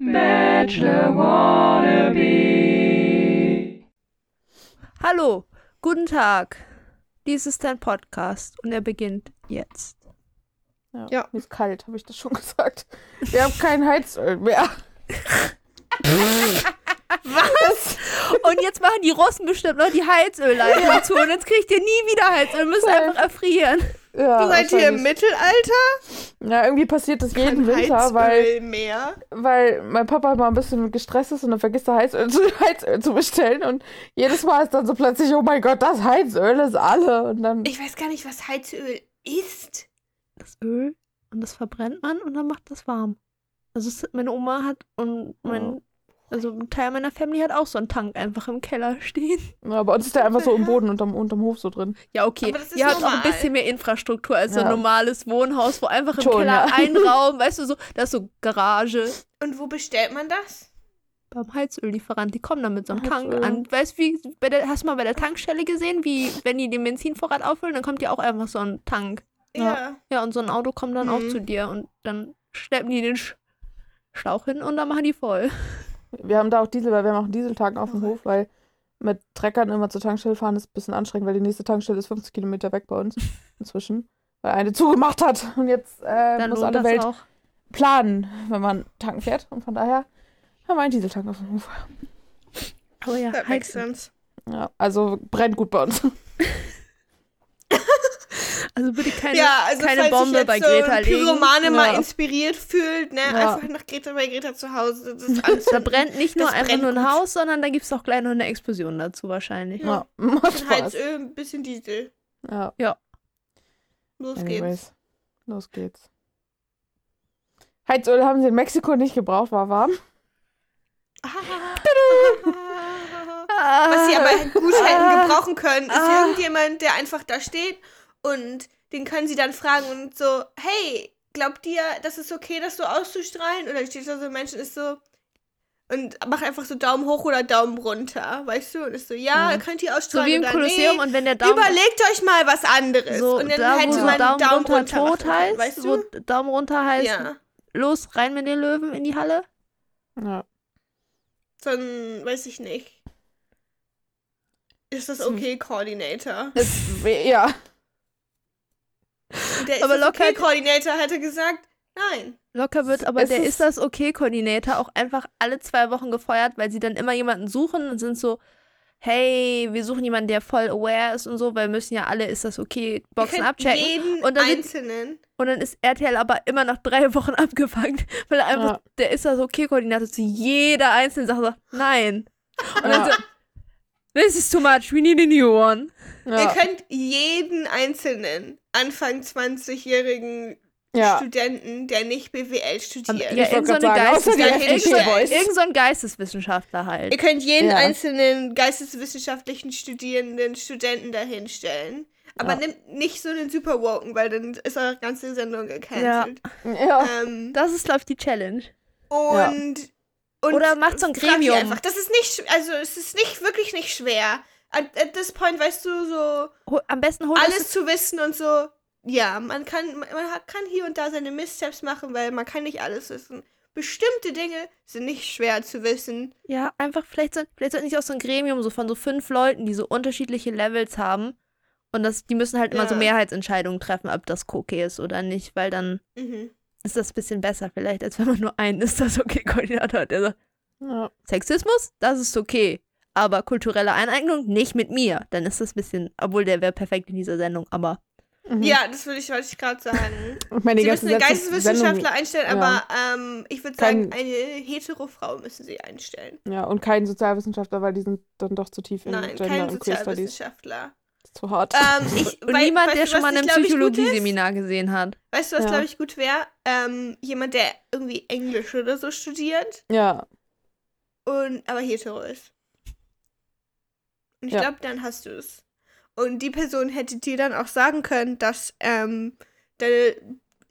Bachelor Wannabe. Hallo, guten Tag. Dies ist dein Podcast und er beginnt jetzt. Ja. Ja. Mir ist kalt, habe ich das schon gesagt. Wir haben kein Heizöl mehr. Was? Und jetzt machen die Russen bestimmt noch die Heizölleitung zu und jetzt kriegt ihr nie wieder Heizöl, müsst einfach erfrieren. Ja, Seid ihr im. Mittelalter? Ja, irgendwie passiert das jeden Winter, weil, mehr. weil mein Papa mal ein bisschen gestresst ist und dann vergisst er Heizöl zu, Heizöl zu bestellen und jedes Mal ist dann so plötzlich, oh mein Gott, das Heizöl ist alle und dann Ich weiß gar nicht, was Heizöl ist. Das Öl und das verbrennt man und dann macht das warm. Also meine Oma hat und mein, also ein Teil meiner Family hat auch so einen Tank einfach im Keller stehen. ja, bei uns ist der einfach so im Boden unterm, unterm Hof so drin. Ja, okay. Aber das ist Ihr habt auch ein bisschen mehr Infrastruktur als so ein Ja. normales Wohnhaus, wo einfach im Schon, Keller ja. ein Raum, weißt du, so, da ist so Garage. Und wo bestellt man das? Beim Heizöllieferant, die kommen dann mit so einem Tank Heizöl. an. Weißt du, wie, bei der, hast du mal bei der Tankstelle gesehen, wie wenn die den Benzinvorrat auffüllen, dann kommt ja auch einfach so ein Tank. Ja. Ja, und so ein Auto kommt dann auch Mhm. zu dir und dann schleppen die den Sch Schlauch hin und dann machen die voll. Wir haben da auch Diesel, weil wir haben auch einen Dieseltank auf dem Hof, weil mit Treckern immer zur Tankstelle fahren ist ein bisschen anstrengend, weil die nächste Tankstelle ist 50 Kilometer weg bei uns inzwischen. Weil eine zugemacht hat und jetzt äh, muss alle Welt auch. planen, wenn man tanken fährt. Und von daher haben wir einen Dieseltank auf dem Hof. Aber ja, That makes sense. Ja, also brennt gut bei uns. Also bitte keine, ja, also keine falls Bombe bei jetzt so Greta ein legen. Pyromane mal Ja. inspiriert fühlt, ne? Ja. Einfach nach Greta bei Greta zu Hause. Das ist alles Da brennt nicht nur Das einfach nur ein gut. Haus, sondern da gibt es auch gleich noch eine Explosion dazu wahrscheinlich. Ja, macht Ein Spaß. Heizöl, ein bisschen Diesel. Ja, Los geht's. anyways. Los geht's. Heizöl haben sie in Mexiko nicht gebraucht, war warm. Was sie aber gut hätten gebrauchen können, ist Ah. irgendjemand, der einfach da steht und den können sie dann fragen und so, hey, glaubt ihr, das ist okay, das so auszustrahlen? Und dann steht da so ein Mensch und ist so und macht einfach so Daumen hoch oder Daumen runter, weißt du? Und ist so, ja, Ja. könnt ihr So ausstrahlen wie im oder Kolosseum nee. und wenn der Daumen, Überlegt euch mal was anderes. so, und dann da, wo hätte so man Daumen, Daumen runter runter machen tot heißt, weißt wo du? Daumen runter heißt, Ja. los, rein mit den Löwen in die Halle. Ja. So ein, weiß ich nicht. Ist das So- okay, Coordinator? Ja. Der ist Aber das okay, Coordinator hätte gesagt, nein. Locker wird aber Es der ist- ist das okay Koordinator auch einfach alle zwei Wochen gefeuert, weil sie dann immer jemanden suchen und sind so, hey, wir suchen jemanden, der voll aware ist und so, weil müssen ja alle ist das okay Boxen Ihr könnt abchecken. Jeden Und dann sind- einzelnen. Und dann ist RTL aber immer nach drei Wochen abgefangen, weil er einfach, Ja. der ist das okay Koordinator zu jeder einzelnen Sache sagt, nein. Und dann Ja. so, this is too much, we need a new one. Ihr Ja. könnt jeden einzelnen Anfang 20-jährigen ja. Studenten, der nicht BWL studiert. Ja, Ich irgend so, sagen, Geistes irgend, ein Geisteswissenschaftler halt. Ihr könnt jeden Ja. einzelnen geisteswissenschaftlichen Studierenden, Studenten dahinstellen. Aber Ja. nimmt nicht so einen super woken, weil dann ist eure ganze Sendung gecancelt. ja. Ähm, Das ist, glaube ich, die Challenge. und, und Oder macht so ein Gremium. Einfach. Das ist nicht, also es ist nicht wirklich nicht schwer. At, at this point, weißt du, so Am besten alles zu wissen und so. Ja, man kann, man kann hier und da seine Missteps machen, weil man kann nicht alles wissen. Bestimmte Dinge sind nicht schwer zu wissen. Ja, einfach, vielleicht, so, vielleicht sollte nicht auch so ein Gremium so von so fünf Leuten, die so unterschiedliche Levels haben. Und das, die müssen halt immer so Ja. Mehrheitsentscheidungen treffen, ob das okay ist oder nicht, weil dann Mhm. ist das ein bisschen besser vielleicht, als wenn man nur einen ist, das okay Koordinator hat, der sagt, ja. Sexismus, das ist okay. Aber kulturelle Eineignung nicht mit mir. Dann ist das ein bisschen, obwohl der wäre perfekt in dieser Sendung, aber Mhm. Ja, das würde ich, wollte ich gerade sagen. Ich meine, Sie müssen einen Geisteswissenschaftler Sendung- einstellen, ja. aber ähm, ich würde sagen, eine hetero Frau müssen sie einstellen. Ja, und kein Sozialwissenschaftler, weil die sind dann doch zu tief in Nein, Gender kein und. Sozialwissenschaftler. Ist zu hart. Ähm, ich, und wei- niemand, der du, schon mal ein? Psychologie-Seminar gesehen hat. Weißt du, was, Ja. glaube ich, gut wäre? Ähm, jemand, der irgendwie Englisch oder so studiert ja, und aber hetero ist. Und ich Ja. glaube, dann hast du es. Und die Person hätte dir dann auch sagen können, dass ähm, deine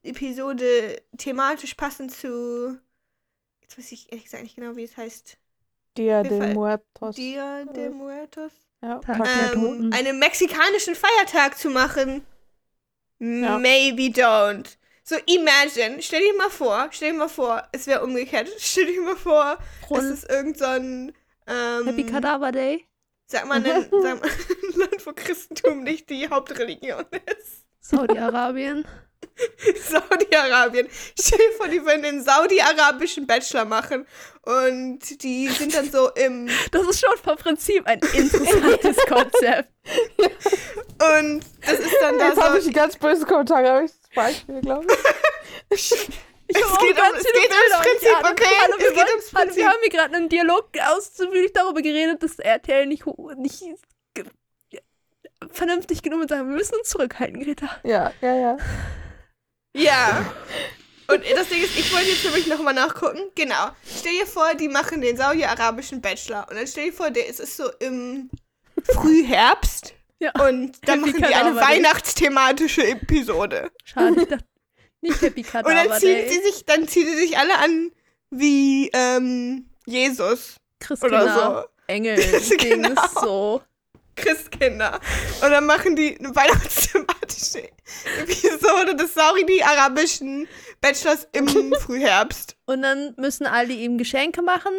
Episode thematisch passend zu. Jetzt weiß ich ehrlich gesagt nicht genau, wie es heißt. Dia de. Muertos. Dia de Muertos. ja, Ähm, einen mexikanischen Feiertag zu machen. Ja. Maybe don't. So, imagine, stell dir mal vor, stell dir mal vor, es wäre umgekehrt. Stell dir mal vor, es Frohen ist irgend so ein, ähm, Happy Kadaver Day. Sag mal, ein, sag mal, ein Land, wo Christentum nicht die Hauptreligion ist. Saudi-Arabien. Saudi-Arabien. Stell dir vor, die würden den saudi-arabischen Bachelor machen und die sind dann so im, Das ist schon vom Prinzip ein interessantes Konzept. und das ist dann da Jetzt habe ich so, die ganz böse Kommentare, habe ich das Beispiel, glaube ich. Ich Es auch geht um- es ums Bilder Prinzip, okay? Hallo, Es wir, geht ums Prinzip. wir haben hier gerade einen Dialog ausführlich darüber geredet, dass RTL nicht, nicht vernünftig genug mit sagen, wir müssen uns zurückhalten, Greta. Ja, ja, ja. Ja. Und das Ding ist, ich wollte jetzt nämlich nochmal nachgucken. Genau. Stell dir vor, die machen den saudi-arabischen Bachelor. Und dann stell dir vor, der ist es so im Frühherbst. Ja. Und dann Happy machen die eine weihnachtsthematische Episode. Schade, ich dachte, nicht Happy Und Kadaver dann ziehen sie sich, dann ziehen sie sich alle an wie ähm, Jesus Christina, oder so. Engel, Genau. So. Christkinder. Und dann machen die eine weihnachtsthematische Episode des saudi-arabischen Bachelors im Frühherbst. Und dann müssen alle ihm Geschenke machen,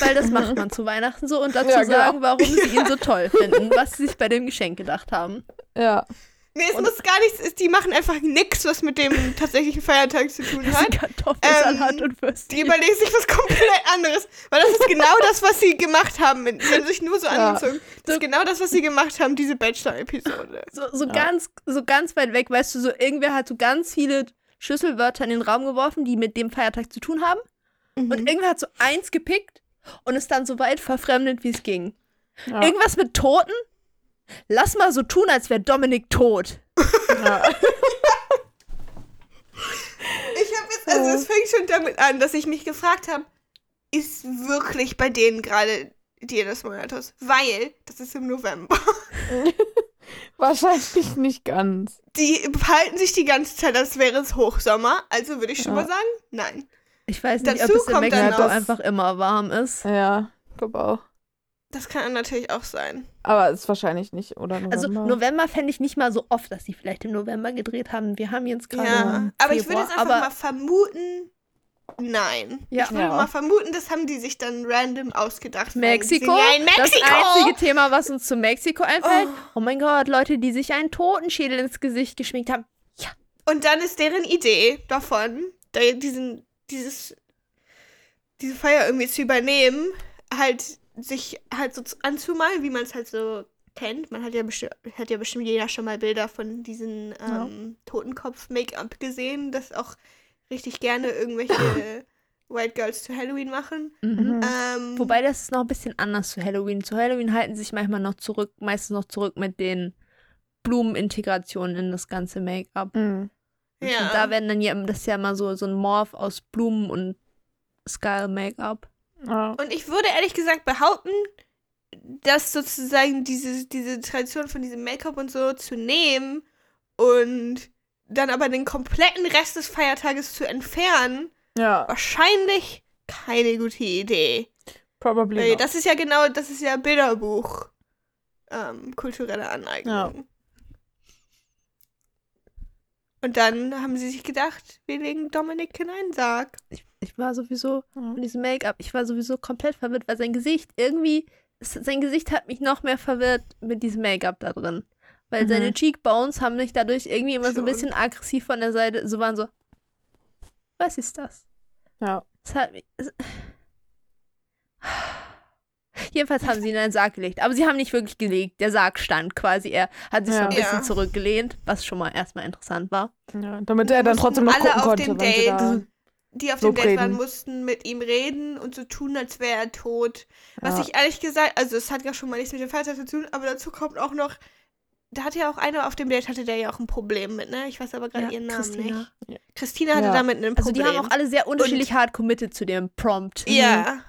weil das macht man zu Weihnachten so und dazu Ja, genau. sagen, warum sie ihn so toll finden, was sie sich bei dem Geschenk gedacht haben. Ja. Nee, es muss gar nichts, es- die machen einfach nichts, was mit dem tatsächlichen Feiertag zu tun hat. Kartoffelsalat Ähm, und Würstchen. Die überlegen sich was komplett anderes. Weil das ist genau das, was sie gemacht haben. Sie haben sich nur so Ja. angezogen. Das ist genau das, was sie gemacht haben, diese Bachelor-Episode. So, so Ja. ganz, so ganz weit weg, weißt du, so irgendwer hat so ganz viele Schlüsselwörter in den Raum geworfen, die mit dem Feiertag zu tun haben. Mhm. Und irgendwer hat so eins gepickt und ist dann so weit verfremdet, wie es ging. Ja. Irgendwas mit Toten? Lass mal so tun, als wäre Dominik tot. ja. Ich habe jetzt, also es fängt schon damit an, dass ich mich gefragt habe, ist wirklich bei denen gerade Dia des Muertos? Weil, das ist im November. Wahrscheinlich nicht ganz. Die behalten sich die ganze Zeit, als wäre es Hochsommer. Also würde ich schon Ja. mal sagen, nein. Ich weiß nicht, Dazu ob es in kommt dann Mexiko einfach immer warm ist. Ja, glaube auch. Das kann natürlich auch sein. Aber ist wahrscheinlich nicht, oder? November. Also November fände ich nicht mal so oft, dass sie vielleicht im November gedreht haben. Wir haben jetzt gerade Ja, aber ich würde jetzt einfach aber mal vermuten, nein. Ja. Ich würde Ja. mal vermuten, das haben die sich dann random ausgedacht. Mexiko, ja in das Mexiko. einzige Thema, was uns zu Mexiko einfällt. Oh. Oh. mein Gott, Leute, die sich einen Totenschädel ins Gesicht geschminkt haben. Und dann ist deren Idee davon, da diesen, dieses, diese Feier irgendwie zu übernehmen, halt sich halt so zu- anzumalen, wie man es halt so kennt. Man hat ja bestimmt, hat ja bestimmt jeder schon mal Bilder von diesen ähm, Totenkopf-Make-up gesehen, das auch richtig gerne irgendwelche White Girls zu Halloween machen. Mhm. Ähm, Wobei das ist noch ein bisschen anders zu Halloween. Zu Halloween halten sie sich manchmal noch zurück, meistens noch zurück mit den Blumenintegrationen in das ganze Make-up. Mhm. ja. Und da werden dann ja, das ist ja immer so, so ein Morph aus Blumen und Skull-Make-up. Ja. Und ich würde ehrlich gesagt behaupten, dass sozusagen diese, diese Tradition von diesem Make-up und so zu nehmen und dann aber den kompletten Rest des Feiertages zu entfernen, ja, wahrscheinlich keine gute Idee. probably. Weil not. das ist ja genau, das ist ja Bilderbuch. Ähm, kulturelle Aneignung. Ja. Und dann haben sie sich gedacht, wir legen Dominik in einen Sarg. Ich, ich war sowieso von diesem Make-up, ich war sowieso komplett verwirrt, weil sein Gesicht irgendwie, sein Gesicht hat mich noch mehr verwirrt mit diesem Make-up da drin. Weil Mhm. seine Cheekbones haben mich dadurch irgendwie immer so ein bisschen aggressiv von der Seite, so waren so, was ist das? Ja. Es hat mich, es, Jedenfalls haben sie ihn in einen Sarg gelegt. Aber sie haben nicht wirklich gelegt. Der Sarg stand quasi. Er hat sich so ein Ja. bisschen Ja. zurückgelehnt, was schon mal erstmal interessant war. ja. Damit er dann trotzdem noch alle gucken auf konnte, dem wenn sie Date da. die auf dem Date waren, mussten mit ihm reden und so tun, als wäre er tot. Was Ja. ich ehrlich gesagt, also es hat ja schon mal nichts mit dem Vater zu tun, aber dazu kommt auch noch, da hatte ja auch einer auf dem Date, hatte der ja auch ein Problem mit, ne? Ich weiß aber gerade Ja, ihren Namen Christina. nicht. Christina hatte Ja. damit ein Also Problem. die haben auch alle sehr unterschiedlich hart committed zu dem Prompt. Ja.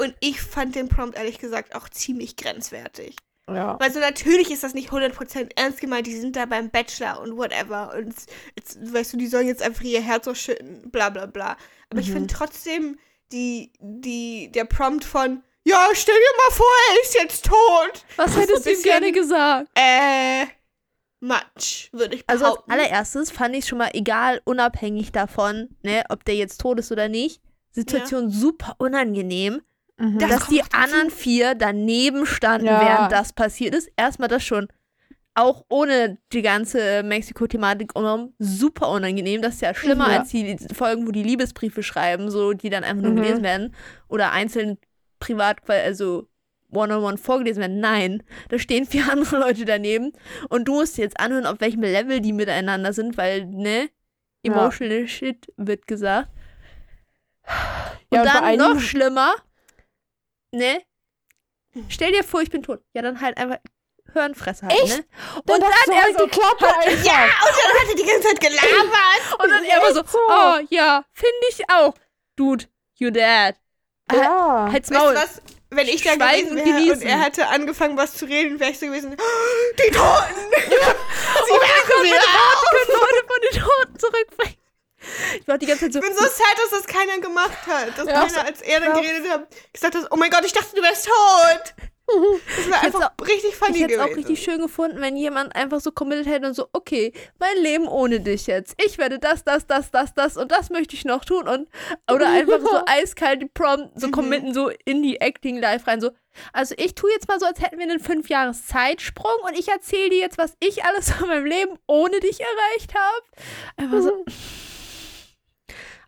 Und ich fand den Prompt ehrlich gesagt auch ziemlich grenzwertig. Ja. Weil so natürlich ist das nicht 100% ernst gemeint, die sind da beim Bachelor und whatever und jetzt, weißt du, die sollen jetzt einfach ihr Herz ausschütten, bla bla bla. Aber ich Mhm. finde trotzdem die, die, der Prompt von, ja, stell dir mal vor, er ist jetzt tot. Was hättest du ihm gerne gesagt? Äh, much, würde ich Also als behaupten. allererstes fand ich schon mal, egal, unabhängig davon, ne, ob der jetzt tot ist oder nicht, Situation super unangenehm, Mhm. Das dass die anderen vier daneben standen, Ja. während das passiert ist. Erstmal das schon. Auch ohne die ganze Mexiko-Thematik umherum super unangenehm. Das ist ja schlimmer Ja. als die Folgen, wo die Liebesbriefe schreiben, so die dann einfach nur Mhm. gelesen werden. Oder einzeln privat, also one-on-one vorgelesen werden. Nein, da stehen vier andere Leute daneben und du musst dir jetzt anhören, auf welchem Level die miteinander sind, weil, ne, Ja. emotional shit wird gesagt. Und Ja, und dann noch schlimmer, ne? Stell dir vor, ich bin tot. Ja, dann halt einfach Hörenfresse halten, Echt? ne? Dann Und darfst dann du er halt so, die Klappe einfach. ja, und dann hat er die ganze Zeit gelabert. und dann er immer so, so? oh ja, finde ich auch. Dude, you dead. Ja. Halt's Weißt du Maul. was? Wenn ich da Schweigen gewesen und wäre und er hätte angefangen, was zu reden, wäre ich so gewesen, "Oh, die Toten! Sie Oh mein wachen Gott, meine! Worte können Leute von den Toten zurückbringen. Ich war die ganze Zeit so, Ich bin so sad, dass das keiner gemacht hat. Dass Ja. keiner, als er dann geredet hat, gesagt hat, oh mein Gott, ich dachte, du wärst tot. Das wäre einfach richtig funny Ich hätte es auch richtig schön gefunden, wenn jemand einfach so committed hätte und so, okay, mein Leben ohne dich jetzt. Ich werde das, das, das, das, das und das möchte ich noch tun und oder einfach so eiskalt die Prompt so Mhm. committen so in die Acting Live rein so. Also ich tue jetzt mal so, als hätten wir einen fünf Jahres Zeitsprung und ich erzähle dir jetzt, was ich alles in meinem Leben ohne dich erreicht habe. Einfach so.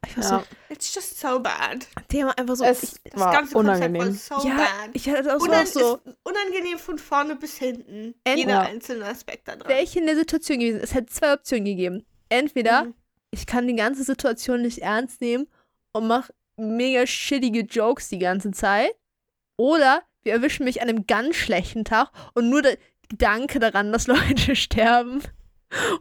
Ich war Ja. so, It's just so bad. Thema einfach so. Es ich, Das war ganze Konzept war unangenehm. so ja, bad. ich hatte auch Unan auch so unangenehm von vorne bis hinten. End- Jeder Ja. einzelne Aspekt da dran. wäre ich in der Situation gewesen. Es hätte zwei Optionen gegeben. Entweder Mhm. ich kann die ganze Situation nicht ernst nehmen und mache mega shittige Jokes die ganze Zeit. Oder wir erwischen mich an einem ganz schlechten Tag und nur der Gedanke daran, dass Leute sterben,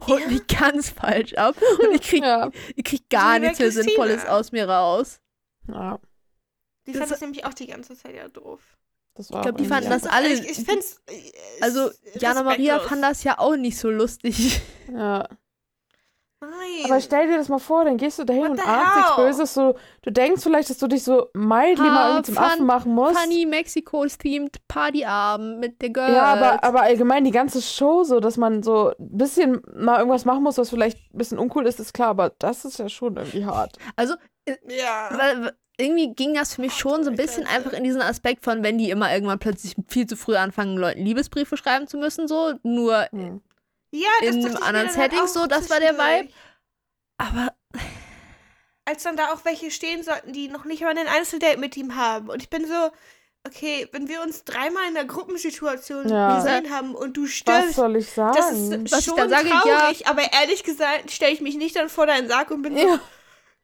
holt Ja. mich ganz falsch ab. Und ich krieg, Ja. ich krieg gar nichts mehr. Sinnvolles aus mir raus. ja. Die Das- fand das nämlich auch die ganze Zeit ja doof. Das war Ich glaube, die fanden das alle. Ich, ich find's. äh, Also, es- Jana Maria fand das ja auch nicht so lustig. Ja. Nein. Aber stell dir das mal vor, dann gehst du dahin What und ahnst nichts? Böses. So, du denkst vielleicht, dass du dich so mildly Ah, mal irgendwie zum fun- Affen machen musst. Funny Mexiko-themed Partyabend mit der Girls. Ja, aber, aber allgemein die ganze Show, so dass man so ein bisschen mal irgendwas machen muss, was vielleicht ein bisschen uncool ist, ist klar, aber das ist ja schon irgendwie hart. Also, ja. weil, weil irgendwie ging das für mich schon so ein bisschen einfach in diesen Aspekt von, wenn die immer irgendwann plötzlich viel zu früh anfangen, Leuten Liebesbriefe schreiben zu müssen, so, nur Hm. Ja, das in einem anderen halt Setting so, das war der. Vibe. Aber Als dann da auch welche stehen sollten, die noch nicht mal ein Einzeldate mit ihm haben. Und ich bin so, okay, wenn wir uns dreimal in der Gruppensituation Ja. gesehen haben und du Was stirbst, soll ich sagen? das ist Was ich schon dann sage, ja. traurig. Aber ehrlich gesagt, stelle ich mich nicht dann vor deinen Sarg und bin so, ja.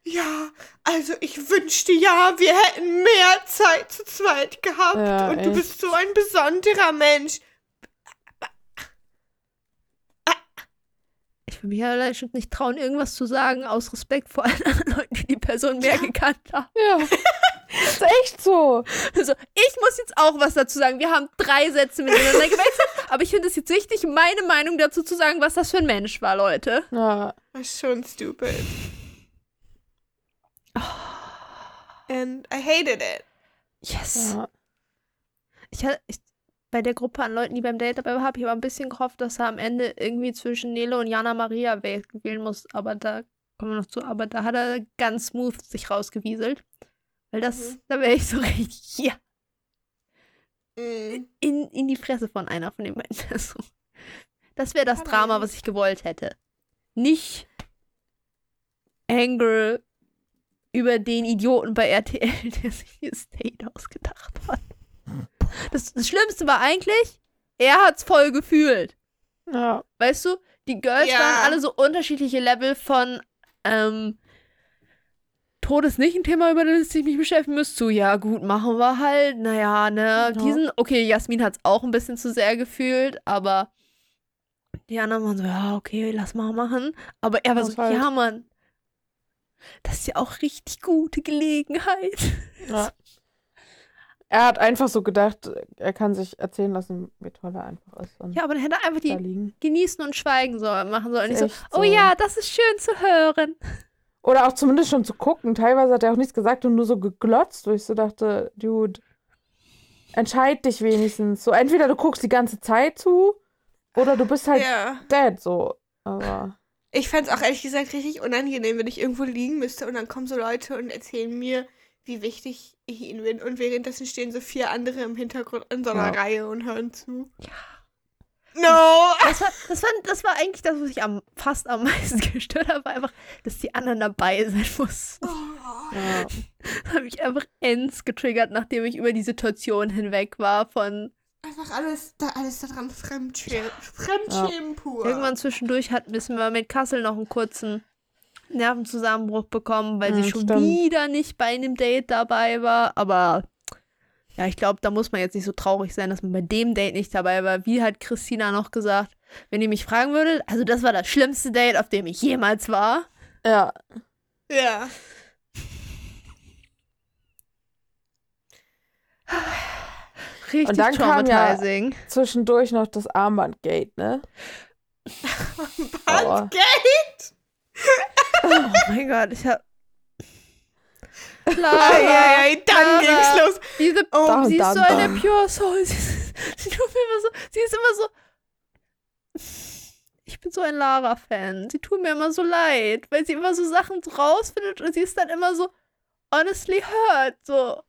ja, also ich wünschte ja, wir hätten mehr Zeit zu zweit gehabt. Ja, und du echt. bist so ein besonderer Mensch. Ich will mich ja allein schon nicht trauen, irgendwas zu sagen, aus Respekt vor allen anderen Leuten, die die Person mehr gekannt haben. ja. ist echt so. Also, ich muss jetzt auch was dazu sagen. Wir haben drei Sätze miteinander gewechselt, aber ich finde es jetzt wichtig, meine Meinung dazu zu sagen, was das für ein Mensch war, Leute. Ja. Das ist schon stupid. And I hated it. Yes. ja. Ich hatte ich, bei der Gruppe an Leuten, die beim Date dabei waren, habe ich aber ein bisschen gehofft, dass er am Ende irgendwie zwischen Nele und Jana Maria wäh- wählen muss. Aber da kommen wir noch zu. Aber da hat er ganz smooth sich rausgewieselt. Weil das, Mhm. da wäre ich so richtig ja, Mm. in, in die Fresse von einer von den beiden Personen. Das wäre das Aber Drama, was ich gewollt hätte. Nicht Anger über den Idioten bei RTL, der sich dieses Date ausgedacht hat. Das, das Schlimmste war eigentlich, er hat's voll gefühlt. Ja. Weißt du, die Girls Ja. waren alle so unterschiedliche Level von ähm, Tod ist nicht ein Thema, über das ich mich beschäftigen müsste. Ja, gut, machen wir halt. Naja, ne. Ja. Diesen, okay, Jasmin hat's auch ein bisschen zu sehr gefühlt, aber die anderen waren so, ja, okay, lass mal machen. Aber er war Das so, halt. ja, Mann. Das ist ja auch richtig gute Gelegenheit. ja. Er hat einfach so gedacht, er kann sich erzählen lassen, wie toll er einfach ist. Und Ja, aber dann hätte er einfach die genießen und schweigen sollen, machen sollen. Nicht so, oh so. ja, das ist schön zu hören. Oder auch zumindest schon zu gucken. Teilweise hat er auch nichts gesagt und nur so geglotzt, wo ich so dachte, Dude, entscheid dich wenigstens. So, entweder du guckst die ganze Zeit zu Oder du bist halt Ja. dead, so. Aber. Ich fände es auch ehrlich gesagt richtig unangenehm, wenn ich irgendwo liegen müsste und dann kommen so Leute und erzählen mir, wie wichtig ich ihnen bin. Und währenddessen stehen so vier andere im Hintergrund in so einer Ja. Reihe und hören zu. Ja. No! Das war, das, war, das war eigentlich das, was ich am, fast am meisten gestört habe, war einfach, dass die anderen dabei sein mussten. Ja. Das hat mich einfach ends getriggert, nachdem ich über die Situation hinweg war von Einfach alles, da, alles daran Fremdschämen. Fremdschämen pur. Irgendwann zwischendurch hat Miss wir mit Kassel noch einen kurzen Nervenzusammenbruch bekommen, weil Mhm, sie schon stimmt. wieder nicht bei einem Date dabei war. Aber ja, ich glaube, da muss man jetzt nicht so traurig sein, dass man bei dem Date nicht dabei war. Wie hat Christina noch gesagt, wenn ihr mich fragen würdet, also das war das schlimmste Date, auf dem ich jemals war. ja. Ja. Richtig Und dann kam ja-. Zwischendurch noch das Armbandgate, ne? Aua. Oh mein Gott, ich hab. Eieiei, dann Lara. ging's los. Diese, Oh, Dun, sie ist dun, so eine dun. Pure Soul. Sie, ist- sie tut mir immer so. Sie ist immer so. Ich bin so ein Lara-Fan. Sie tut mir immer so leid, weil sie immer so Sachen rausfindet und sie ist dann immer so honestly hurt. So.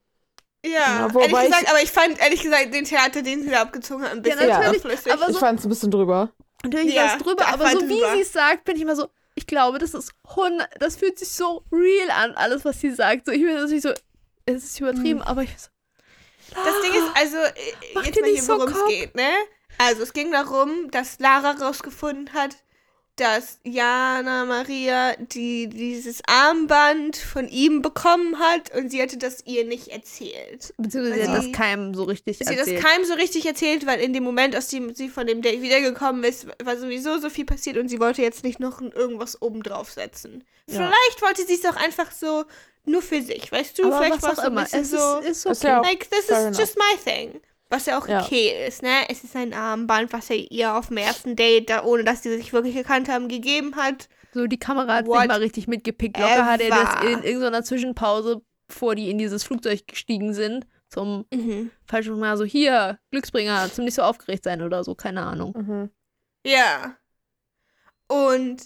Ja, Ja, ehrlich gesagt, ich- aber ich fand ehrlich gesagt den Theater, den sie da abgezogen hat, ein bisschen Ja, natürlich, überflüssig. aber Ich so- fand's ein bisschen drüber. Natürlich Ja, war es drüber, aber so wie drüber. sie es sagt, bin ich immer so. Ich glaube, das ist 100, das fühlt sich so real an, alles, was sie sagt. So, ich bin natürlich so, es ist übertrieben, aber ich so. Das Ding ist, also, äh, Mach jetzt mal hier, nicht so worum es geht, ne? Also, es ging darum, dass Lara rausgefunden hat, dass Jana Maria die, dieses Armband von ihm bekommen hat und sie hatte das ihr nicht erzählt. Beziehungsweise Sie- hat das keinem so richtig Sie hat das erzählt. keinem so richtig erzählt, weil in dem Moment, aus dem sie von dem Date wiedergekommen ist, war sowieso so viel passiert und sie wollte jetzt nicht noch irgendwas obendrauf setzen. Ja. Vielleicht wollte sie es auch einfach so nur für sich, weißt du? aber Vielleicht was war es so immer. bisschen Es so. ist, ist okay. Like, this is enough. just my thing. Was ja auch Ja. okay ist, ne? Es ist ein Armband, was er ihr auf dem ersten Date, da, ohne dass sie sich wirklich gekannt haben, gegeben hat. So, die Kamera hat What nicht mal richtig mitgepickt. Locker hat er das ever. in irgendeiner Zwischenpause, bevor die in dieses Flugzeug gestiegen sind, zum Mhm. falschen Mal so, hier, Glücksbringer, zum nicht so aufgeregt sein oder so, keine Ahnung. Mhm. Ja. Und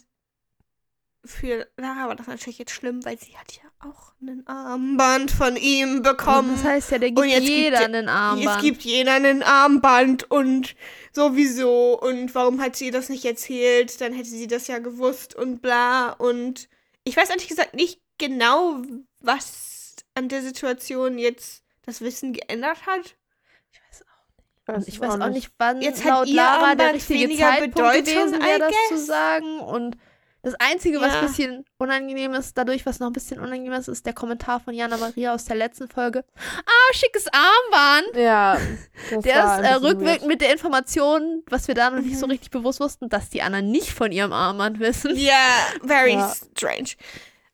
für Lara war das natürlich jetzt schlimm, weil sie hat ja auch ein Armband von ihm Und bekommen. das heißt ja, der Und gibt jetzt gibt jeder der- einen Armband. Es gibt jeder ein Armband und sowieso. Und warum hat sie das nicht erzählt? Dann hätte sie das ja gewusst und bla. Und ich weiß ehrlich gesagt nicht genau, was an der Situation jetzt das Wissen geändert hat. ich weiß auch, Weiß ich weiß auch nicht, wann Jetzt hat laut ihr Lara der Armband richtige weniger Zeitpunkt Bedeutung, gewesen wäre, das zu sagen. Und das Einzige, was Ja. ein bisschen unangenehm ist, dadurch, was noch ein bisschen unangenehm ist, ist der Kommentar von Jana Maria aus der letzten Folge. Ah, schickes Armband! Ja. Das Der ist äh, rückwirkend mit der Information, was wir da noch nicht so Mhm. richtig bewusst wussten, dass die anderen nicht von ihrem Armband wissen. Ja, very Ja. strange.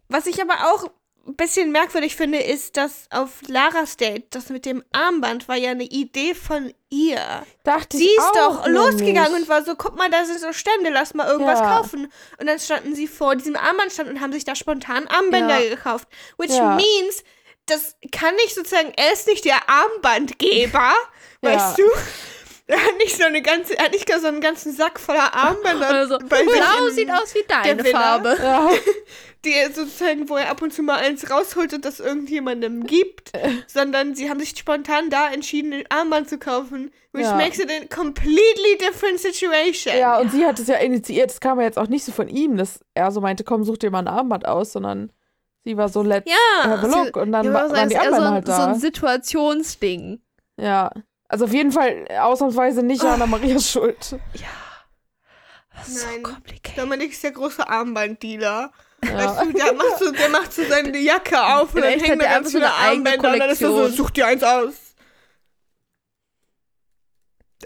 Was ich aber auch ein bisschen merkwürdig finde, ist, dass auf Laras Date, das mit dem Armband war ja eine Idee von ihr. Dachte Sie ich ist auch doch losgegangen nämlich. und war so, guck mal, da sind so Stände, lass mal irgendwas Ja. kaufen. Und dann standen sie vor diesem Armbandstand und haben sich da spontan Armbänder Ja. gekauft. Which Ja. means, das kann nicht sozusagen, er ist nicht der Armbandgeber, weißt du? Er hat nicht so eine ganze, er hat nicht so einen ganzen Sack voller Armbänder. Also, blau sieht aus wie deine. Farbe. Ja. Die sozusagen, wo er ab und zu mal eins rausholt und das irgendjemandem gibt, sondern sie haben sich spontan da entschieden, ein Armband zu kaufen, which Ja. makes it a completely different situation. ja, und sie hat es ja initiiert. Das kam ja jetzt auch nicht so von ihm, dass er so meinte, komm, such dir mal ein Armband aus, sondern sie war so, let's have a Ja, look. Und dann Ja, wa- aber waren die so Armbänder ein, halt so da. ein Situationsding. ja. Also auf jeden Fall ausnahmsweise nicht Jana Marias Schuld. Das ist Nein. so kompliziert. Dominik ist der große Armbanddealer. Ja. Weißt du, der macht, so, der macht so seine Jacke auf und dann hat da er ganz so viele Armbänder und dann ist er so, such dir eins aus.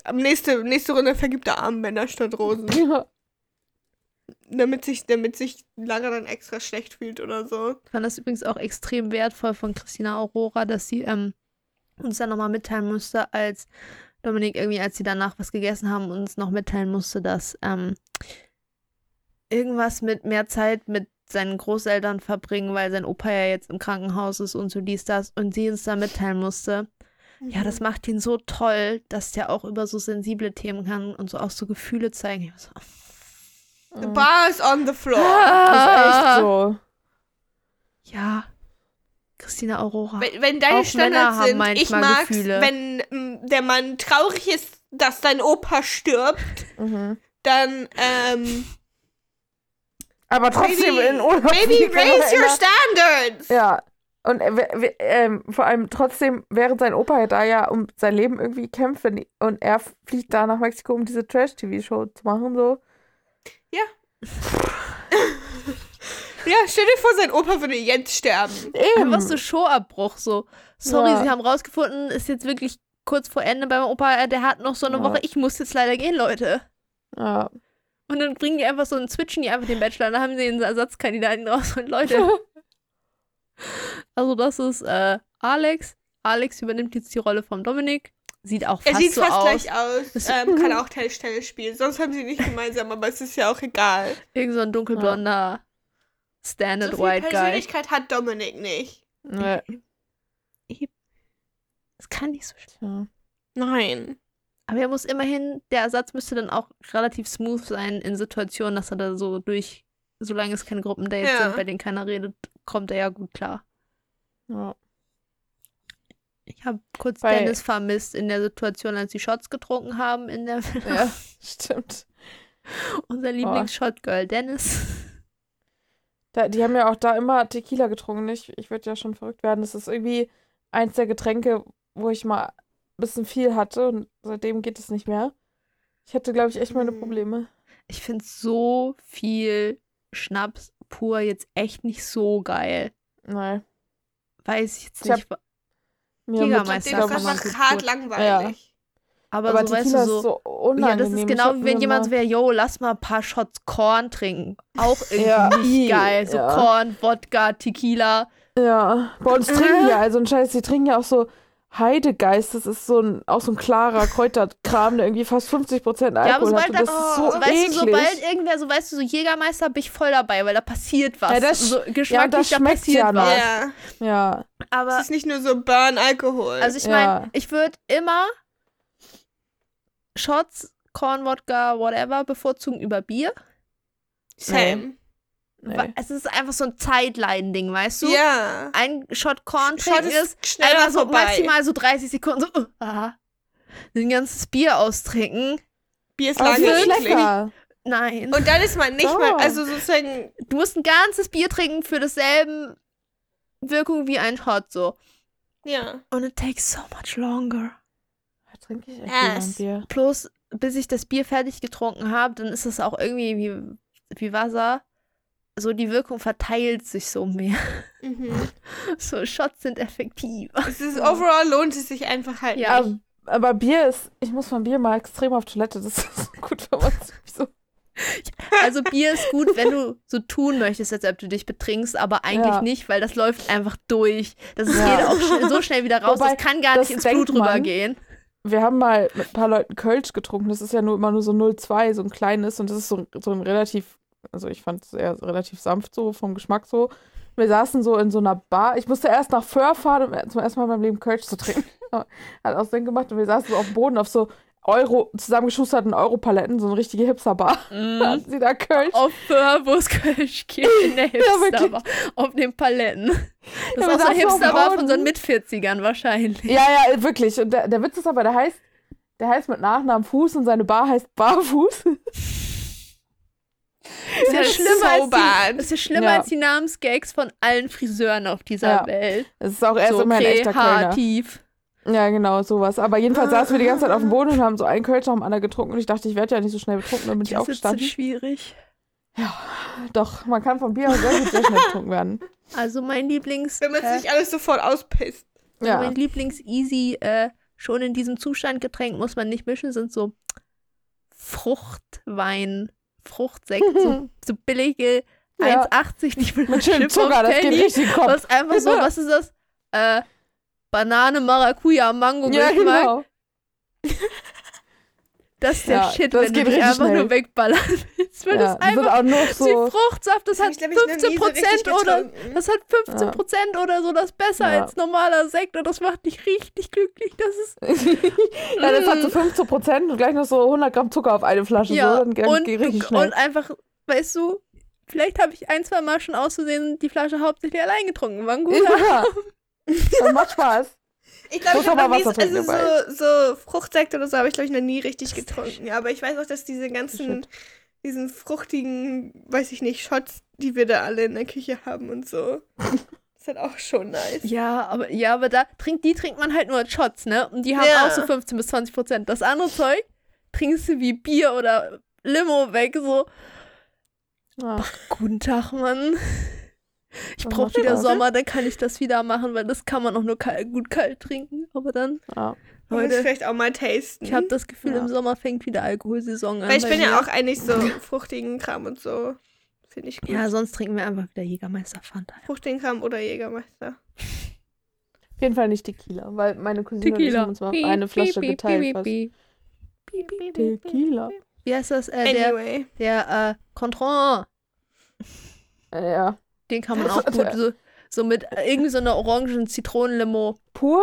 Am nächste, nächste Runde vergibt er Armbänder statt Rosen. Ja. damit sich, damit sich Lara dann extra schlecht fühlt oder so. Ich fand das übrigens auch extrem wertvoll von Christina Aurora, dass sie ähm, uns dann nochmal mitteilen musste, als Dominik irgendwie, als sie danach was gegessen haben, uns noch mitteilen musste, dass ähm, irgendwas mit mehr Zeit mit seinen Großeltern verbringen, weil sein Opa ja jetzt im Krankenhaus ist und so dies, das. Und sie uns da mitteilen musste, ja, das macht ihn so toll, dass der auch über so sensible Themen kann und so auch so Gefühle zeigen. So, The bar is on the floor. Das ist echt so. ja, Christina Aurora. Wenn, wenn deine Auch Männer Standards haben sind, ich mag's, Gefühle. wenn mm, der Mann traurig ist, dass dein Opa stirbt, Mhm. dann, ähm, Aber trotzdem Baby, in Urlaub. Baby, raise your standards. Ja. Und äh, ähm, vor allem trotzdem, während sein Opa ja da ja um sein Leben irgendwie kämpft wenn- und er fliegt da nach Mexiko, um diese Trash-TV-Show zu machen, so. Ja, stell dir vor, sein Opa würde jetzt sterben. Eben. Einfach so Showabbruch, so. Sorry, Ja. sie haben rausgefunden, ist jetzt wirklich kurz vor Ende beim Opa, äh, der hat noch so eine Ja. Woche, ich muss jetzt leider gehen, Leute. Ja. Und dann bringen die einfach so und switchen die einfach den Bachelor, dann haben sie einen Ersatzkandidaten raus und Leute. also das ist äh, Alex. Alex übernimmt jetzt die Rolle von Dominik. Sieht auch Er fast sieht so fast aus. gleich aus. Ähm, kann auch Teilstelle spielen. Sonst haben sie nicht gemeinsam, aber es ist ja auch egal. Irgend so ein dunkelblonder Standard so viel White Guy. Persönlichkeit hat Dominik nicht. Nee. Das kann nicht so schlimm. Nein. Aber er muss immerhin, der Ersatz müsste dann auch relativ smooth sein in Situationen, dass er da so durch, solange es keine Gruppendates Ja. sind, bei denen keiner redet, kommt er ja gut klar. Ja. Ich habe kurz Bei- Dennis vermisst in der Situation, als sie Shots getrunken haben in der ja, stimmt. Unser Lieblings-Shotgirl Dennis. Da, die haben ja auch da immer Tequila getrunken. Ich, ich würde ja schon verrückt werden. Das ist irgendwie eins der Getränke, wo ich mal bisschen viel hatte und seitdem geht es nicht mehr. Ich hatte, glaube ich, echt meine Hm. Probleme. Ich finde so viel Schnaps pur jetzt echt nicht so geil. Nein. Weiß ich jetzt Ich nicht. Jägermeister mit, kann ist einfach hart langweilig. aber, aber so weißt du so. so unangenehm. ja, das ist genau wie wenn jemand mal- wäre, yo, lass mal ein paar Shots Korn trinken. Auch irgendwie Ja. nicht geil. So Ja. Korn, Wodka, Tequila. Ja, bei uns trinken ja, also ein Scheiß, die trinken ja auch so Heidegeist, das ist so ein, auch so ein klarer Kräuterkram, der irgendwie fast 50% Alkohol Ja, aber sobald hat. Und da, das ist so so, weißt eklig. du, sobald irgendwer, so weißt du, so Jägermeister bin ich voll dabei, weil da passiert was. Ja, das- so, ja, geschmacklich, das da schmeckt passiert ja was. Ja. ja, Aber Es ist nicht nur so Burn-Alkohol. Also ich Ja. meine, ich würde immer Shots, Corn, Wodka, whatever bevorzugen über Bier. Same. Nee. Es ist einfach so ein Zeitleiden-Ding, weißt du? Ja. Ein Shot Corn Shot trinken ist ist schneller einfach so vorbei. maximal so 30 Sekunden so, uh, aha. Ein ganzes Bier austrinken. Bier ist lange eklig. lecker. Nein. Und dann ist man nicht Doch. mal, also sozusagen, du musst ein ganzes Bier trinken für dasselben Wirkung wie ein Shot so. ja. Und it takes so much longer. Da trinke ich echt Yes. Bier. Plus, bis ich das Bier fertig getrunken habe, dann ist es auch irgendwie wie, wie Wasser. So, die Wirkung verteilt sich so mehr. Mhm. So, Shots sind effektiv. Es ist, overall lohnt es sich einfach halt Ja. nicht. Aber, Bier ist, ich muss von Bier mal extrem auf Toilette, das ist so gut, wenn man so. Also, Bier ist gut, wenn du so tun möchtest, als ob du dich betrinkst, aber eigentlich Ja. nicht, weil das läuft einfach durch. Das Ja. geht auch schn so schnell wieder raus, Wobei, das kann gar das nicht ins Blut man. rübergehen. Wir haben mal mit ein paar Leuten Kölsch getrunken, das ist ja nur immer nur so 0,2, so ein kleines und das ist so, so ein relativ, also ich fand es eher relativ sanft so, vom Geschmack so. Wir saßen so in so einer Bar. Ich musste erst nach Föhr fahren, um zum ersten Mal in meinem Leben Kölsch zu trinken. Hat auch Sinn gemacht. Und wir saßen so auf dem Boden auf so Euro, zusammengeschusterten Europaletten, so eine richtige Hipster-Bar. Da hatten sie da Kölsch. Auf Föhr, wo es Kölsch gibt, in der. Hipster-Bar. auf den Paletten. Das Ja, ist auch so ein saßen auf dem Hipster-Bar von so mit 40ern wahrscheinlich. Ja, ja, wirklich. Und der, der Witz ist aber, der heißt, der heißt mit Nachnamen Fuß und seine Bar heißt Barfuß. Ist ja Das ist schlimmer, so als, die, ist ja schlimmer Ja. als die Namensgags von allen Friseuren auf dieser Ja. Welt. Es ist auch erst so immer ein echter Kölner. kreativ. Ja, genau, sowas. Aber jedenfalls saßen wir die ganze Zeit auf dem Boden und haben so einen Kölsch nach dem anderen getrunken und ich dachte, ich werde ja nicht so schnell betrunken, dann bin ich Das ist aufgestanden. schwierig. Doch, man kann vom Bier auch sehr sehr schnell betrunken werden. Also mein Lieblings... Wenn man äh, sich alles sofort auspisst. also Ja. mein Lieblings-Easy, äh, schon in diesem Zustand Getränk muss man nicht mischen, sind so Fruchtwein, Fruchtsekt, so, so billige Ja. 1,80, die Chip auf Zucker, das geht richtig Kopf. Was einfach so, was ist das? Äh, Banane, Maracuja, Mango, Ja, genau. Das ist der Ja, Shit, das wenn du dich einfach schnell. nur wegballern willst. Weil Ja, das das einfach auch noch die so. Fruchtsaft, das hab hat ich, glaub ich, noch nie so 15 Prozent richtig oder das hat 15 Ja. Prozent oder so, das ist besser Ja. als normaler Sekt und das macht dich richtig glücklich. Das ist ja, das hat so 15 Prozent und gleich noch so 100 Gramm Zucker auf eine Flasche. ja so, und, schnell. und einfach, weißt du, vielleicht habe ich ein, zwei Mal schon auszusehen die Flasche hauptsächlich allein getrunken. War ein guter. ja. Das macht Spaß. Ich glaube, ich habe also so, so Fruchtsekt oder so habe ich glaube ich noch nie richtig getrunken. Ja, aber ich weiß auch, dass diese ganzen, diesen fruchtigen, weiß ich nicht, Shots, die wir da alle in der Küche haben und so. ist halt auch schon nice. Ja, aber ja, aber da trinkt die trinkt man halt nur als Shots, ne? Und die haben Ja. auch so 15 bis 20 Prozent. Das andere Zeug trinkst du wie Bier oder Limo weg, so Ja. Guten Tag, Mann. Ich brauche wieder. Sommer, dann kann ich das wieder machen, weil das kann man auch nur kalt, gut kalt trinken. Aber dann, Ja. Muss Leute, vielleicht auch mal tasten. ich habe das Gefühl, Ja. im Sommer fängt wieder Alkoholsaison an. Weil ich bin ja auch eigentlich so fruchtigen Kram und so. Finde ich gut. Ja, sonst trinken wir einfach wieder Jägermeister Fanta. fruchtigen Kram oder Jägermeister. Auf jeden Fall nicht Tequila, weil meine Cousine und ich Tequila. haben uns mal Piep, eine Flasche piep, geteilt. piep, fast. piep, piep, piep, piep, piep. Tequila. Wie heißt das? Äh, der Anyway. der äh, Contron. Äh, ja. Den kann man auch gut so, so mit äh, irgendwie so einer orangen Zitronenlimo. Pur?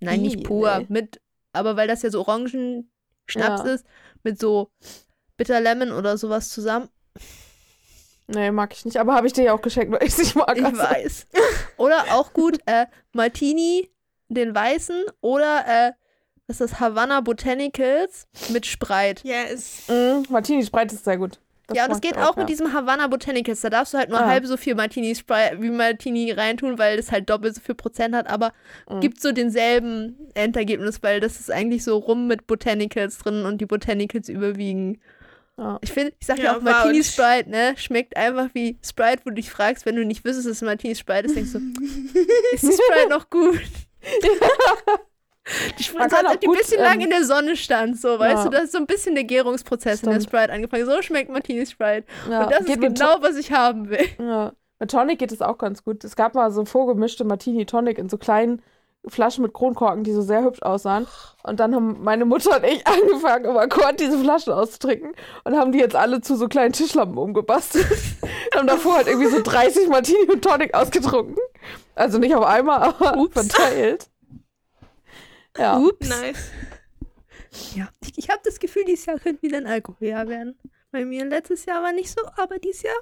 Nein, nicht pur. nee. Mit, aber weil das ja so Orangenschnaps Ja. ist, mit so Bitter Lemon oder sowas zusammen. Nee, mag ich nicht. Aber habe ich dir ja auch geschenkt, weil ich es nicht mag. Ich also. weiß. Oder auch gut, äh, Martini, den weißen, oder äh, was ist das, Havana Botanicals mit Sprite. Ja, ist. Mm, Martini Sprite ist sehr gut. Das ja, und das mag geht auch, ja. mit diesem Havana Botanicals. Da darfst du halt nur Ah. halb so viel Martini Sprite wie Martini reintun, weil das halt doppelt so viel Prozent hat, aber Mhm. gibt so denselben Endergebnis, weil das ist eigentlich so rum mit Botanicals drin und die Botanicals überwiegen. Ja. Ich finde, ich sag ja, Ja, auch Martini. Sprite, ne? Schmeckt einfach wie Sprite, wo du dich fragst, wenn du nicht wüsstest, dass es Martini Sprite ist, denkst du, ist die Sprite noch gut? Die Sprite hat auch die ein bisschen lang ähm, in der Sonne stand, so, weißt ja. du, da ist so ein bisschen der Gärungsprozess in der Stimmt. Sprite angefangen. So schmeckt Martini Sprite. Ja, und das ist geht mit genau, was ich haben will. Ja. Mit Tonic geht es auch ganz gut. Es gab mal so vorgemischte Martini Tonic in so kleinen Flaschen mit Kronkorken, die so sehr hübsch aussahen. Und dann haben meine Mutter und ich angefangen, im Akkord diese Flaschen auszutrinken und haben die jetzt alle zu so kleinen Tischlampen umgebastelt. haben davor halt irgendwie so 30 Martini und Tonic ausgetrunken. Also nicht auf einmal, aber Ups. verteilt. Ja. Ups. Nice. Ja, ich, ich habe das Gefühl, dieses Jahr könnte wieder ein Alkoholjahr werden. Bei mir letztes Jahr war nicht so, aber dieses Jahr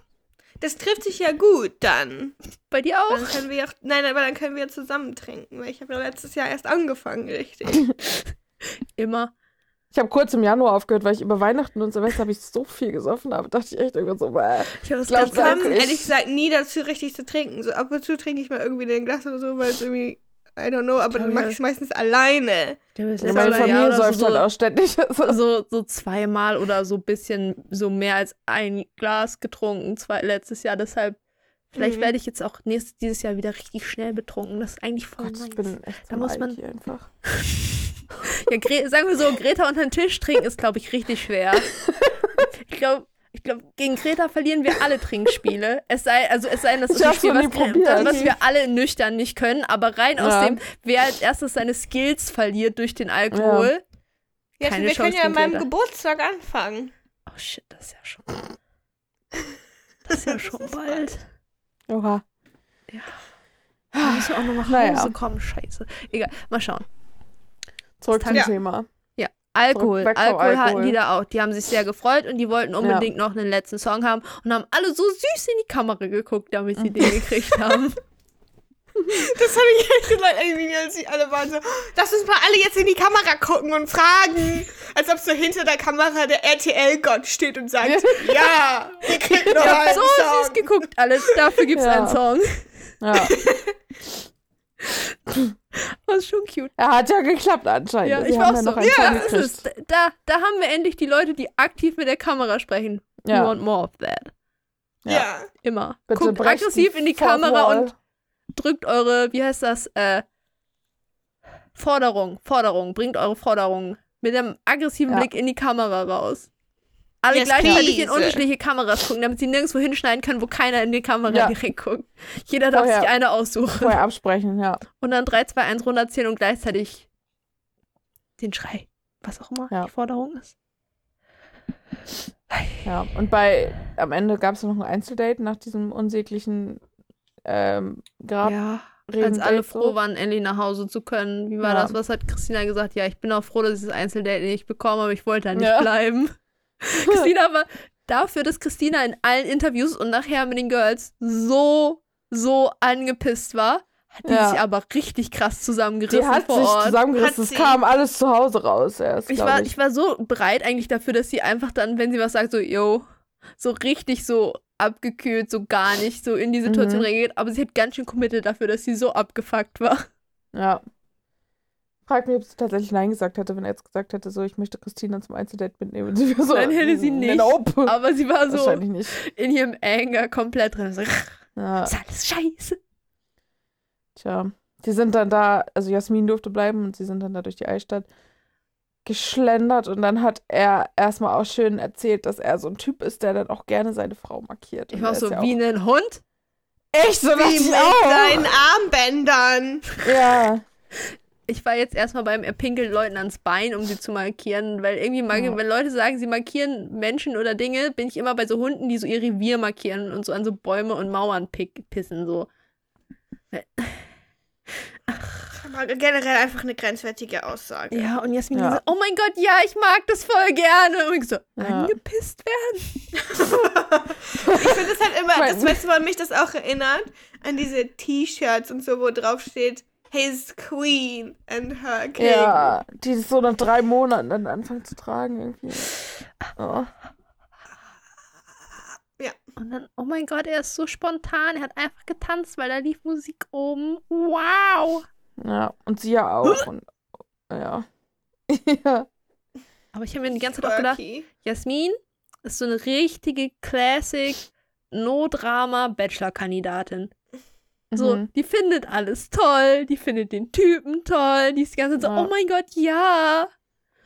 Das trifft sich ja gut dann. bei dir auch. Dann können wir ja, nein, aber dann können wir ja zusammen trinken, weil ich habe ja letztes Jahr erst angefangen, richtig. Immer. Ich habe kurz im Januar aufgehört, weil ich über Weihnachten und Silvester habe ich so viel gesoffen, da dachte ich echt irgendwann so, bäh. Ich habe das ich- ehrlich gesagt nie dazu, richtig zu trinken. So ab und zu trinke ich mal irgendwie den Glas oder so, weil es irgendwie, I don't know, aber dann Ja, mache ja. ich es meistens alleine. Ja, Ja, meine Familie säuft halt auch ständig. So, so zweimal oder so ein bisschen, so mehr als ein Glas getrunken, zwei, letztes Jahr. Deshalb, vielleicht Mhm. werde ich jetzt auch nächstes, dieses Jahr wieder richtig schnell betrunken. Das ist eigentlich voll Gott, nice. ich bin echt Da so muss man- einfach. Ja, Gre sagen wir so, Greta unter den Tisch trinken ist, glaube ich, richtig schwer. Ich glaube, ich glaube, gegen Greta verlieren wir alle Trinkspiele. Es sei, also es sei denn, das Ich ist ein Spiel, was, probiert. was wir alle nüchtern nicht können, aber rein aus Ja. dem, wer als erstes seine Skills verliert durch den Alkohol. Ja, Keine wir Chance können ja an meinem. Geburtstag anfangen. Oh shit, das ist ja schon. Das ist ja schon bald. Oha. Wir müssen auch noch nach Hause Naja. kommen. Scheiße. Egal, mal schauen. Zurück zum Ja. Thema. Alkohol. Alkohol hatten die da auch. Die haben sich sehr gefreut und die wollten unbedingt noch einen letzten Song haben und haben alle so süß in die Kamera geguckt, damit sie den gekriegt haben. Das habe ich echt gesagt, irgendwie, als sie alle waren so, lass uns mal alle jetzt in die Kamera gucken und fragen. Als ob so hinter der Kamera der RTL-Gott steht und sagt, ja, ihr kriegt noch Ich hab einen so Song. süß geguckt, alles. Dafür gibt's Ja. einen Song. Ja. Das ist schon cute. Er hat ja geklappt anscheinend. Ja, ich war auch ja so. Ja, das ist, da, da haben wir endlich die Leute, die aktiv mit der Kamera sprechen. We Ja. want more of that. Ja. Immer. Bitte Guckt aggressiv in die Kamera Wall. und drückt eure, wie heißt das, äh, Forderung, Forderung, bringt eure Forderung mit einem aggressiven Ja. Blick in die Kamera raus. Alle Yes, gleichzeitig in unterschiedliche Kameras gucken, damit sie nirgendwo hinschneiden können, wo keiner in die Kamera Ja. direkt guckt. Jeder darf Vorher- sich eine aussuchen. Vorher absprechen, ja. Und dann 3, 2, 1 runterzählen und gleichzeitig den Schrei, was auch immer Ja. die Forderung ist. Ja, und bei, am Ende gab es noch ein Einzeldate nach diesem unsäglichen ähm, Grab. Ja. Als alle so. froh waren, endlich nach Hause zu können. Wie war Ja. das? Was hat Christina gesagt? Ja, ich bin auch froh, dass ich das Einzeldate nicht bekomme, aber ich wollte da nicht Ja. bleiben. Christina war dafür, dass Christina in allen Interviews und nachher mit den Girls so, so angepisst war, hat die Ja. sich aber richtig krass zusammengerissen Die hat vor sich Ort. zusammengerissen, Hat es kam alles zu Hause raus erst. Ich war, ich war so bereit eigentlich dafür, dass sie einfach dann, wenn sie was sagt, so, yo, so richtig so abgekühlt, so gar nicht so in die Situation Mhm. reagiert. Aber sie hat ganz schön committed dafür, dass sie so abgefuckt war. Ja. Frag mich, ob sie tatsächlich Nein gesagt hätte, wenn er jetzt gesagt hätte, so, ich möchte Christina zum Einzeldate mitnehmen. Und sie wäre so, Nein, hätte sie "Mm, nicht. Nope. Aber sie war so in ihrem Anger komplett drin. So, Ja, ist alles scheiße. tja. Die sind dann da, also Jasmin durfte bleiben und sie sind dann da durch die Altstadt geschlendert und dann hat er erstmal auch schön erzählt, dass er so ein Typ ist, der dann auch gerne seine Frau markiert. Ich war so ja wie ein Hund. echt so Wie mit auch. seinen Armbändern. Ja. Ich war jetzt erstmal beim er pinkelt Leuten ans Bein, um sie zu markieren, weil irgendwie, mag, Ja. wenn Leute sagen, sie markieren Menschen oder Dinge, bin ich immer bei so Hunden, die so ihr Revier markieren und so an so Bäume und Mauern pick, pissen. So. Aber generell einfach eine grenzwertige Aussage. Ja, und Jasmin Ja. so, oh mein Gott, ja, ich mag das voll gerne. Und ich so, Ja. angepisst werden? Ich finde es halt immer, das weißt du, woran mich das auch erinnert? An diese T-Shirts und so, wo drauf steht, his queen and her king. Ja, die es so nach drei Monaten dann anfangen zu tragen irgendwie. Oh. Und dann, oh mein Gott, er ist so spontan. Er hat einfach getanzt, weil da lief Musik oben. Wow. Ja, und sie ja auch. Und, ja. ja. Aber ich habe mir die ganze Zeit auch gedacht. Jasmin ist so eine richtige Classic No-Drama-Bachelor-Kandidatin. So, Mhm. die findet alles toll, die findet den Typen toll, die ist die ganze Zeit so, Ja. oh mein Gott, ja.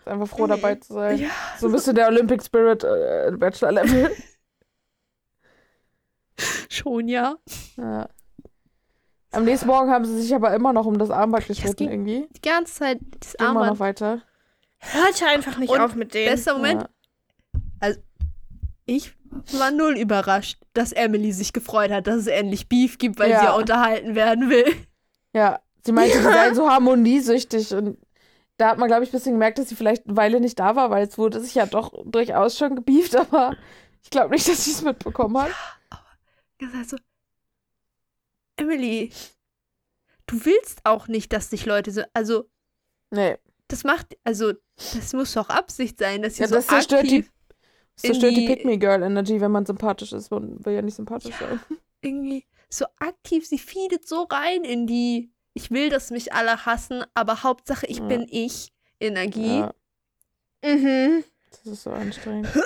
Ist einfach froh dabei zu sein. Ja. So ein bisschen der Olympic Spirit äh, Bachelor-Level. Schon, ja. ja. Am nächsten Morgen haben sie sich aber immer noch um das Armband gestritten ging- irgendwie. Die ganze Zeit das Immer noch Armband. weiter. Hört einfach nicht Und auf mit dem. Bester Moment, Ja. ich war null überrascht, dass Emily sich gefreut hat, dass es endlich Beef gibt, weil Ja. sie ja unterhalten werden will. ja. Sie meinte, die seien so harmoniesüchtig und da hat man, glaube ich, ein bisschen gemerkt, dass sie vielleicht eine Weile nicht da war, weil es wurde sich ja doch durchaus schon gebieft, aber ich glaube nicht, dass sie es mitbekommen hat. gesagt so, Emily, du willst auch nicht, dass dich Leute so, also Nee. das macht, also das muss doch Absicht sein, dass sie Ja, so das zerstört die- aktiv zerstört die die- Pick-Me-Girl-Energy, wenn man sympathisch ist. Man will ja nicht sympathisch sein. irgendwie so aktiv, sie feedet so rein in die, ich will, dass mich alle hassen, aber Hauptsache ich Ja. bin ich Energie. Ja, Mhm. das ist so anstrengend.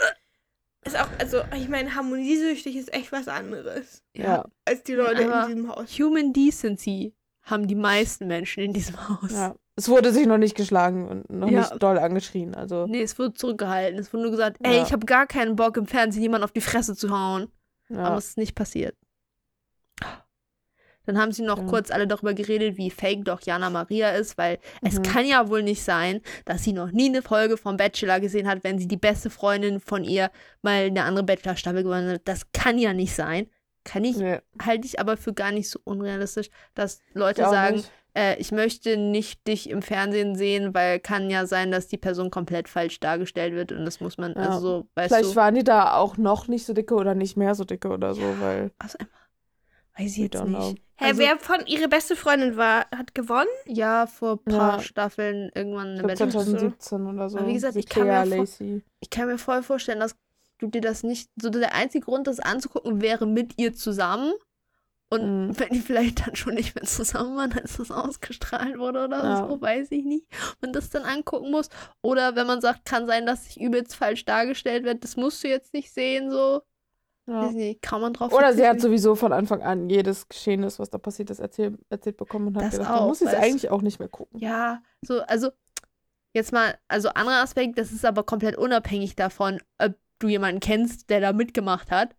Ist auch, also, ich meine, harmoniesüchtig ist echt was anderes Ja, als die Leute Aber- in diesem Haus. Human Decency haben die meisten Menschen in diesem Haus. ja. Es wurde sich noch nicht geschlagen und noch Ja. nicht doll angeschrien. Also, Nee, es wurde zurückgehalten. Es wurde nur gesagt, ey, Ja. ich habe gar keinen Bock im Fernsehen jemand auf die Fresse zu hauen. Aber ja. es ist nicht passiert. Dann haben sie noch Ja. kurz alle darüber geredet, wie fake doch Jana Maria ist, weil es Mhm. kann ja wohl nicht sein, dass sie noch nie eine Folge vom Bachelor gesehen hat, wenn sie die beste Freundin von ihr mal eine andere Bachelor-Staffel gewonnen hat. Das kann ja nicht sein. Kann ich, Nee, halte ich aber für gar nicht so unrealistisch, dass Leute sagen, nicht. Äh, ich möchte nicht dich im Fernsehen sehen, weil kann ja sein, dass die Person komplett falsch dargestellt wird und das muss man, Ja. also so, weißt Vielleicht du. waren die da auch noch nicht so dicke oder nicht mehr so dicke oder so, weil. Also einfach, weiß ich jetzt don't know. nicht. Hä, Also- wer von ihre beste Freundin war, hat gewonnen? Ja, vor ein paar Ja. Staffeln irgendwann eine Bachelor. 2017 oder so. Aber wie gesagt, ich kann vor- Lacey. Ich kann mir voll vorstellen, dass du dir das nicht. So der einzige Grund, das anzugucken, wäre mit ihr zusammen. Und Mhm. wenn die vielleicht dann schon nicht mehr zusammen waren, als das ausgestrahlt wurde oder Ja. so, weiß ich nicht. Man das dann angucken muss. Oder wenn man sagt, kann sein, dass sich übelst falsch dargestellt wird, das musst du jetzt nicht sehen, so. Ja. Nicht, kann man drauf Oder sie hat verzichten? sowieso von Anfang an jedes Geschehnis, was da passiert ist, erzähl, erzählt bekommen und hat Das gedacht, auch, man muss jetzt weißt- eigentlich auch nicht mehr gucken. Ja, so, also jetzt mal, also anderer Aspekt, das ist aber komplett unabhängig davon, ob du jemanden kennst, der da mitgemacht hat.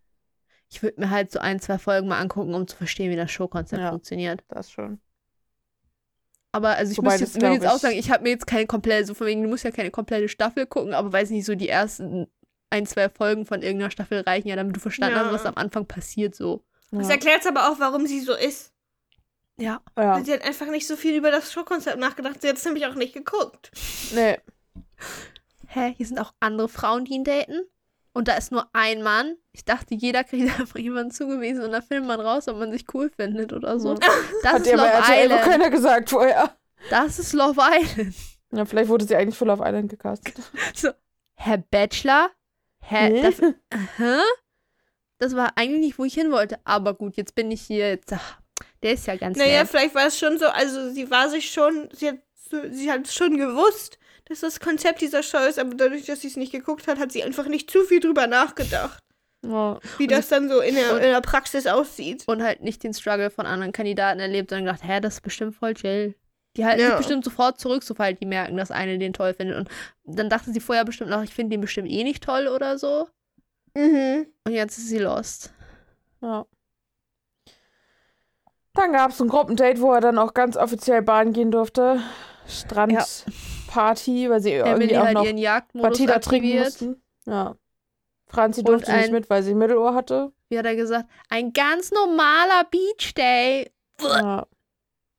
Ich würde mir halt so ein, zwei Folgen mal angucken, um zu verstehen, wie das Showkonzept Ja. funktioniert. Das schon. Aber also ich Wobei, das jetzt, würde glaub jetzt auch ich- sagen, ich habe mir jetzt keine komplette, so von wegen, du musst ja keine komplette Staffel gucken, aber weiß nicht, so die ersten ein, zwei Folgen von irgendeiner Staffel reichen ja, damit du verstanden Ja. hast, was am Anfang passiert so. Das Ja. erklärt aber auch, warum sie so ist. Ja. ja. Sie hat einfach nicht so viel über das Showkonzept nachgedacht. Sie hat es nämlich auch nicht geguckt. Nee. Hä, hier sind auch andere Frauen, die ihn daten. Und da ist nur ein Mann. Ich dachte, jeder kriegt einfach jemanden zugewiesen und dann findet man raus, ob man sich cool findet oder so. Ja. Das Hat ist Love RTL Island. keiner gesagt vorher. Das ist Love Island. Ja, vielleicht wurde sie eigentlich für Love Island gecastet. Herr Bachelor? Hä? Hä? Das, hä? Das war eigentlich nicht, wo ich hin wollte. Aber gut, jetzt bin ich hier. Jetzt, ach, der ist ja ganz Naja, nett. vielleicht war es schon so, also sie war sich schon, sie hat, so, sie hat schon gewusst, dass das Konzept dieser Show ist, aber dadurch, dass sie es nicht geguckt hat, hat sie einfach nicht zu viel drüber nachgedacht, Ja. wie das dann so in der, und- in der Praxis aussieht. Und halt nicht den Struggle von anderen Kandidaten erlebt, sondern gedacht, hä, das ist bestimmt voll chill. Die halten sich Ja. bestimmt sofort zurück, sobald die merken, dass eine den toll findet. Und dann dachte sie vorher bestimmt noch, ich finde den bestimmt eh nicht toll oder so. Mhm. Und jetzt ist sie lost. ja. Dann gab es ein Gruppendate, wo er dann auch ganz offiziell baden gehen durfte. Strandparty, weil sie irgendwie Emily auch hat noch ihren Jagdmodus Batida trinken aktiviert. mussten. Ja. Franzi durfte nicht ein- mit, weil sie Mittelohr hatte. Wie hat er gesagt? Ein ganz normaler Beach Day. Ja.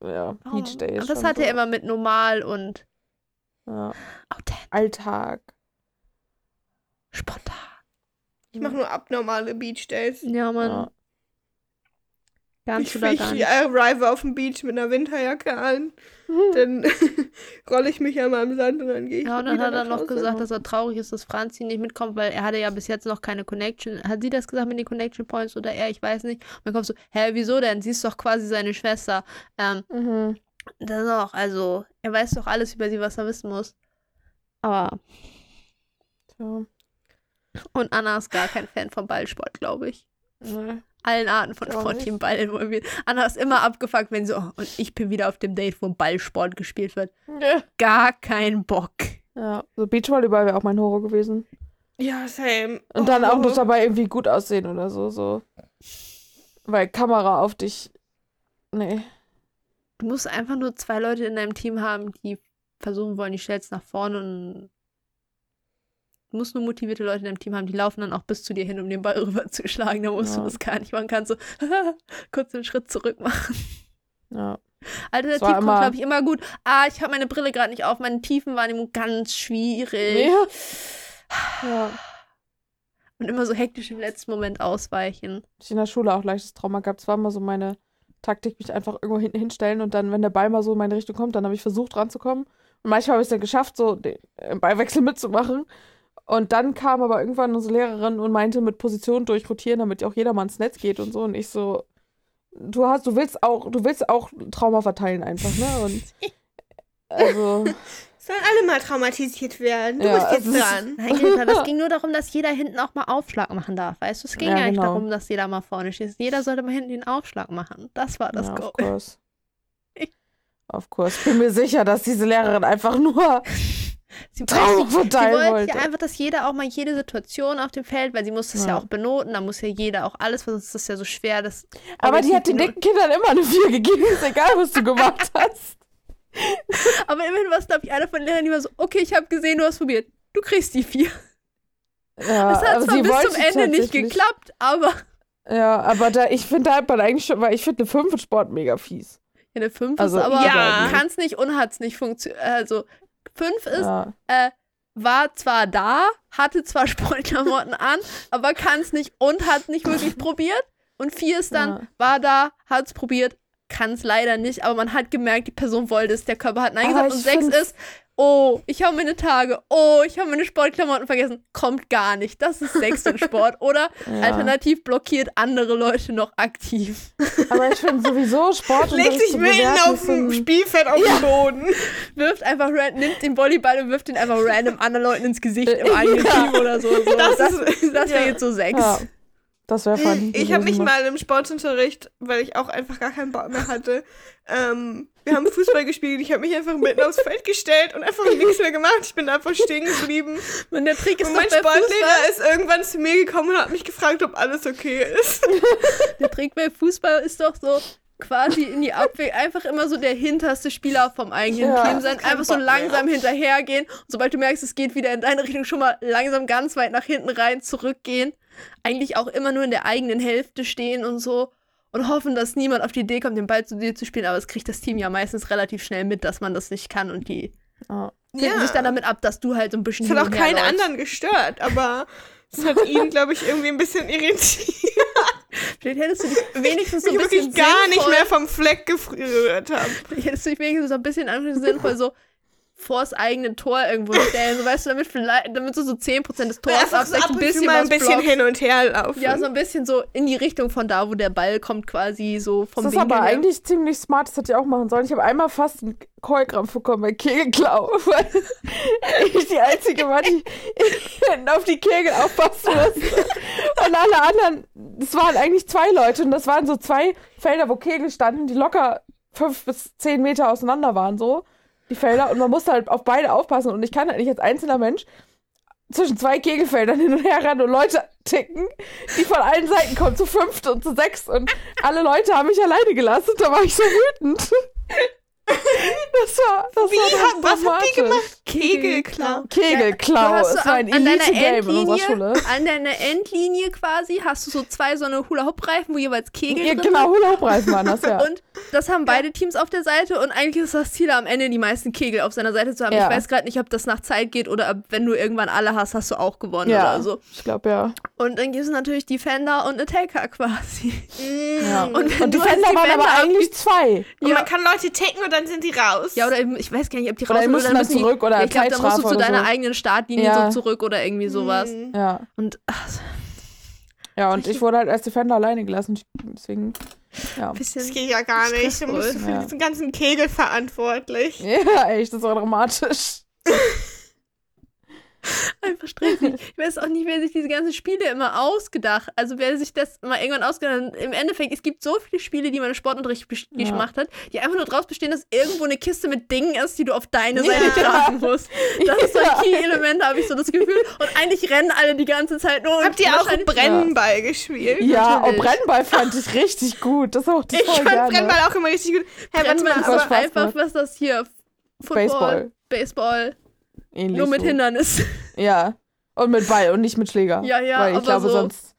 Ja, Beach Day. ist Und das hat so. er immer mit normal und Ja. Alltag. spontan. Ich mache nur abnormale Beach Days. Ja, Mann. Ja. Ganz Ich, oder ich gar nicht. arrive auf dem Beach mit einer Winterjacke an, dann rolle ich mich an meinem Sand und dann gehe ich Ja, und dann hat er noch gesagt, dass er traurig ist, dass Franzi nicht mitkommt, weil er hatte ja bis jetzt noch keine Connection. Hat sie das gesagt mit den Connection Points oder er? Ich weiß nicht. Und dann kommt so, hä, wieso denn? Sie ist doch quasi seine Schwester. Ähm, Mhm. das auch, also, er weiß doch alles über sie, was er wissen muss. Aber, Tja. und Anna ist gar kein Fan vom Ballsport, glaube ich. Nee. Allen Arten von Ich auch Sport, nicht. die im Ball involviert. Anna ist immer abgefuckt, wenn sie, oh, und ich bin wieder auf dem Date, wo Ballsport gespielt wird. Gar kein Bock. Ja, so Beachvolleyball wäre auch mein Horror gewesen. Ja, same. Und dann Oh. auch noch dabei irgendwie gut aussehen oder so, so. Weil Kamera auf dich. Nee. Du musst einfach nur zwei Leute in deinem Team haben, die versuchen wollen, die stellst nach vorne und musst nur motivierte Leute in deinem Team haben, die laufen dann auch bis zu dir hin, um den Ball rüberzuschlagen. Da musst Ja. du das gar nicht machen. Kannst so kurz einen Schritt zurück machen. Ja. Alternativ kommt, immer- glaube ich, immer gut. Ah, ich habe meine Brille gerade nicht auf. Meine Tiefenwahrnehmung ganz schwierig. Ja. ja. Und immer so hektisch im letzten Moment ausweichen. Ich in der Schule auch leichtes Trauma gehabt. Es war immer so meine Taktik, mich einfach irgendwo hinten hinstellen und dann, wenn der Ball mal so in meine Richtung kommt, dann habe ich versucht ranzukommen. Und manchmal habe ich es dann geschafft, so den äh, Ballwechsel mitzumachen. Und dann kam aber irgendwann unsere Lehrerin und meinte, mit Position durchrotieren, damit auch jeder mal ins Netz geht und so. Und ich so, du hast, du willst auch, du willst auch Trauma verteilen einfach, ne? Und also, Sollen alle mal traumatisiert werden. Du Ja, bist jetzt es ist- dran. Nein, Greta, das ging nur darum, dass jeder hinten auch mal Aufschlag machen darf. Weißt du, es ging Ja, ja, nicht genau. darum, dass jeder mal vorne steht. Jeder sollte mal hinten den Aufschlag machen. Das war das ja, Goal. of course. Of course. Ich bin mir sicher, dass diese Lehrerin einfach nur Sie, weiß, sie wollte wollte. ja einfach, dass jeder auch mal jede Situation auf dem Feld, weil sie muss das ja, Ja. auch benoten, da muss ja jeder auch alles, weil sonst ist das ja so schwer. Das Aber die hat den dicken Kindern immer eine 4 gegeben, ist egal, was du gemacht hast. Aber immerhin war es, glaube ich, einer von den Lehrern, die war so, okay, ich habe gesehen, du hast probiert. Du kriegst die vier. Ja, Es hat zwar bis wollte zum Ende nicht geklappt, aber Ja, aber da, ich finde, da hat man eigentlich schon, weil ich finde eine 5 in Sport mega fies. ja, eine 5 Also, ist aber, ja. kann es nicht und hat es nicht funktioniert. Also, 5 ist, Ja. äh, war zwar da, hatte zwar Sportklamotten an, aber kann es nicht und hat nicht wirklich probiert. Und vier ist dann, Ja. war da, hat es probiert, kann es leider nicht, aber man hat gemerkt, die Person wollte es, der Körper hat Nein Aber gesagt. Und sechs ist, oh, ich habe meine Tage, oh, ich habe meine Sportklamotten vergessen. Kommt gar nicht. Das ist sechs in Sport. Oder Ja. alternativ blockiert andere Leute noch aktiv. Aber ich finde sowieso Sport und Legt sich mitten auf dem Spielfeld auf den Boden. Wirft einfach, ran- nimmt den Volleyball und wirft den einfach random anderen Leuten ins Gesicht im eigenen Ja. Team oder so. so. Das Das, ist- das wäre ja. jetzt so sechs. Ja, das wäre funny. Ich habe mich mal im Sportunterricht, weil ich auch einfach gar keinen Bock mehr hatte, ähm, wir haben Fußball gespielt, ich habe mich einfach mitten aufs Feld gestellt und einfach nichts mehr gemacht. Ich bin einfach stehen geblieben. Und der Trick ist Und mein Sportlehrer ist irgendwann zu mir gekommen und hat mich gefragt, ob alles okay ist. der Trick bei Fußball ist doch so, quasi in die Abwehr einfach immer so der hinterste Spieler vom eigenen Ja. Team sein, einfach so mehr. langsam hinterhergehen. Und sobald du merkst, es geht wieder in deine Richtung, schon mal langsam ganz weit nach hinten rein zurückgehen. Eigentlich auch immer nur in der eigenen Hälfte stehen und so. Und hoffen, dass niemand auf die Idee kommt, den Ball zu dir zu spielen. Aber es kriegt das Team ja meistens relativ schnell mit, dass man das nicht kann. Und die Ja. finden sich dann damit ab, dass du halt so ein bisschen Das hat auch keinen läufst. anderen gestört, aber es hat ihn, glaube ich, irgendwie ein bisschen irritiert. Vielleicht hättest du dich wenigstens so Ich ein bisschen wirklich gar nicht sinnvoll- mehr vom Fleck gerührt habe. Vielleicht hättest du dich wenigstens so ein bisschen sinnvoll so vors eigene Tor irgendwo stellen. So, weißt du, damit vielleicht, damit du so 10% des Tors so abdeckst, ab ein bisschen mal ein bisschen hin und her laufen. Ja, so ein bisschen so in die Richtung von da, wo der Ball kommt, quasi so vom Das ist Winkel aber her. eigentlich ziemlich smart, das hätte ich auch machen sollen. Ich habe einmal fast einen Choreograf bekommen bei Kegelklau, weil ich die Einzige war, die hinten auf die Kegel aufpassen musste. Und alle anderen, das waren eigentlich zwei Leute und das waren so zwei Felder, wo Kegel standen, die locker fünf bis zehn Meter auseinander waren, so, die Felder. Und man musste halt auf beide aufpassen und ich kann halt nicht als einzelner Mensch zwischen zwei Kegelfeldern hin und her rennen und Leute ticken, die von allen Seiten kommen, zu fünft und zu sechs und alle Leute haben mich alleine gelassen. Da war ich so wütend. Das war, das Wie, war hat- was habt ihr gemacht? Kegelklau. Kegelklau, es so war an, ein an deiner elite Game in unserer Endlinie, Schule. an deiner Endlinie quasi, hast du so zwei so eine Hula-Hoop-Reifen, wo jeweils Kegel Ja, drin genau, Hula-Hoop-Reifen waren das, ja. Und das haben beide Teams auf der Seite und eigentlich ist das Ziel am Ende die meisten Kegel auf seiner Seite zu haben. Ja. Ich weiß gerade nicht, ob das nach Zeit geht oder ob, wenn du irgendwann alle hast, hast du auch gewonnen ja, oder so. ich glaube, ja. Und dann gibt es natürlich Defender und Attacker quasi. ja. Und Und die du als Fender waren Defender aber eigentlich zwei. Und Ja. man kann Leute ticken und dann sind die raus. Ja, oder ich weiß gar nicht, ob die Oder raus die oder müssen dann müssen die- zurück oder ja, Ich glaube, da musst du zu oder deiner so. eigenen Startlinie Ja. so zurück oder irgendwie sowas. Mm. Ja. Und ach, Ja, und ich wurde halt als Defender alleine gelassen. Deswegen, ja. Das geht ja gar nicht. Du bist für Ja. diesen ganzen Kegel verantwortlich. Ja, echt, das war dramatisch. Einfach stressig. Ich weiß auch nicht, wer sich diese ganzen Spiele immer ausgedacht Also wer sich das mal irgendwann ausgedacht hat. Im Endeffekt, es gibt so viele Spiele, die man im Sportunterricht Ja. gemacht hat, die einfach nur draus bestehen, dass irgendwo eine Kiste mit Dingen ist, die du auf deine Ja. Seite tragen musst. Das ist so Ja. ein Key-Element, habe ich so das Gefühl. Und eigentlich rennen alle die ganze Zeit nur. und Habt ihr auch Brennball gespielt? Ja, oh. Brennball fand ich richtig gut. Das auch das Ich voll fand gerne. Brennball auch immer richtig gut. Warte Brennball ist aber einfach, was ist das hier? Football, Baseball. Baseball, Ähnlich nur mit so. Hindernis. Ja. Und mit Ball und nicht mit Schläger. Ja, ja, Weil ich aber glaube, so sonst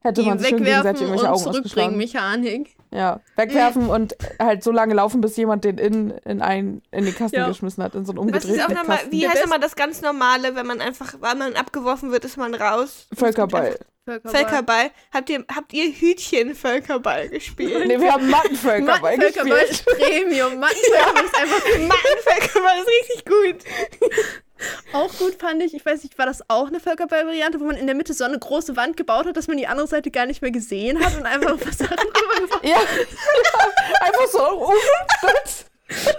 hätte man sich schon gegenseitig wegwerfen irgendwelche und Augen zurückbringen. Mechanik. Ja. Wegwerfen und halt so lange laufen, bis jemand den in, in, ein, in den Kasten Ja. geschmissen hat, in so einen Was ist umgedrehten auch nochmal, Kasten. wie heißt nochmal das ganz normale, wenn man einfach, weil man abgeworfen wird, ist man raus? Völkerball. Völkerball. Völkerball. Habt ihr, habt ihr Hütchen-Völkerball gespielt? Nee, wir haben Mattenvölkerball Mattenvölkerball gespielt. ist Premium. Mattenvölkerball ist einfach Mattenvölkerball ist richtig gut. Auch gut, fand ich. Ich weiß nicht, war das auch eine Völkerball-Variante, wo man in der Mitte so eine große Wand gebaut hat, dass man die andere Seite gar nicht mehr gesehen hat und einfach ein paar Sachen drüber geworfen Ja. Einfach so. Uh, das.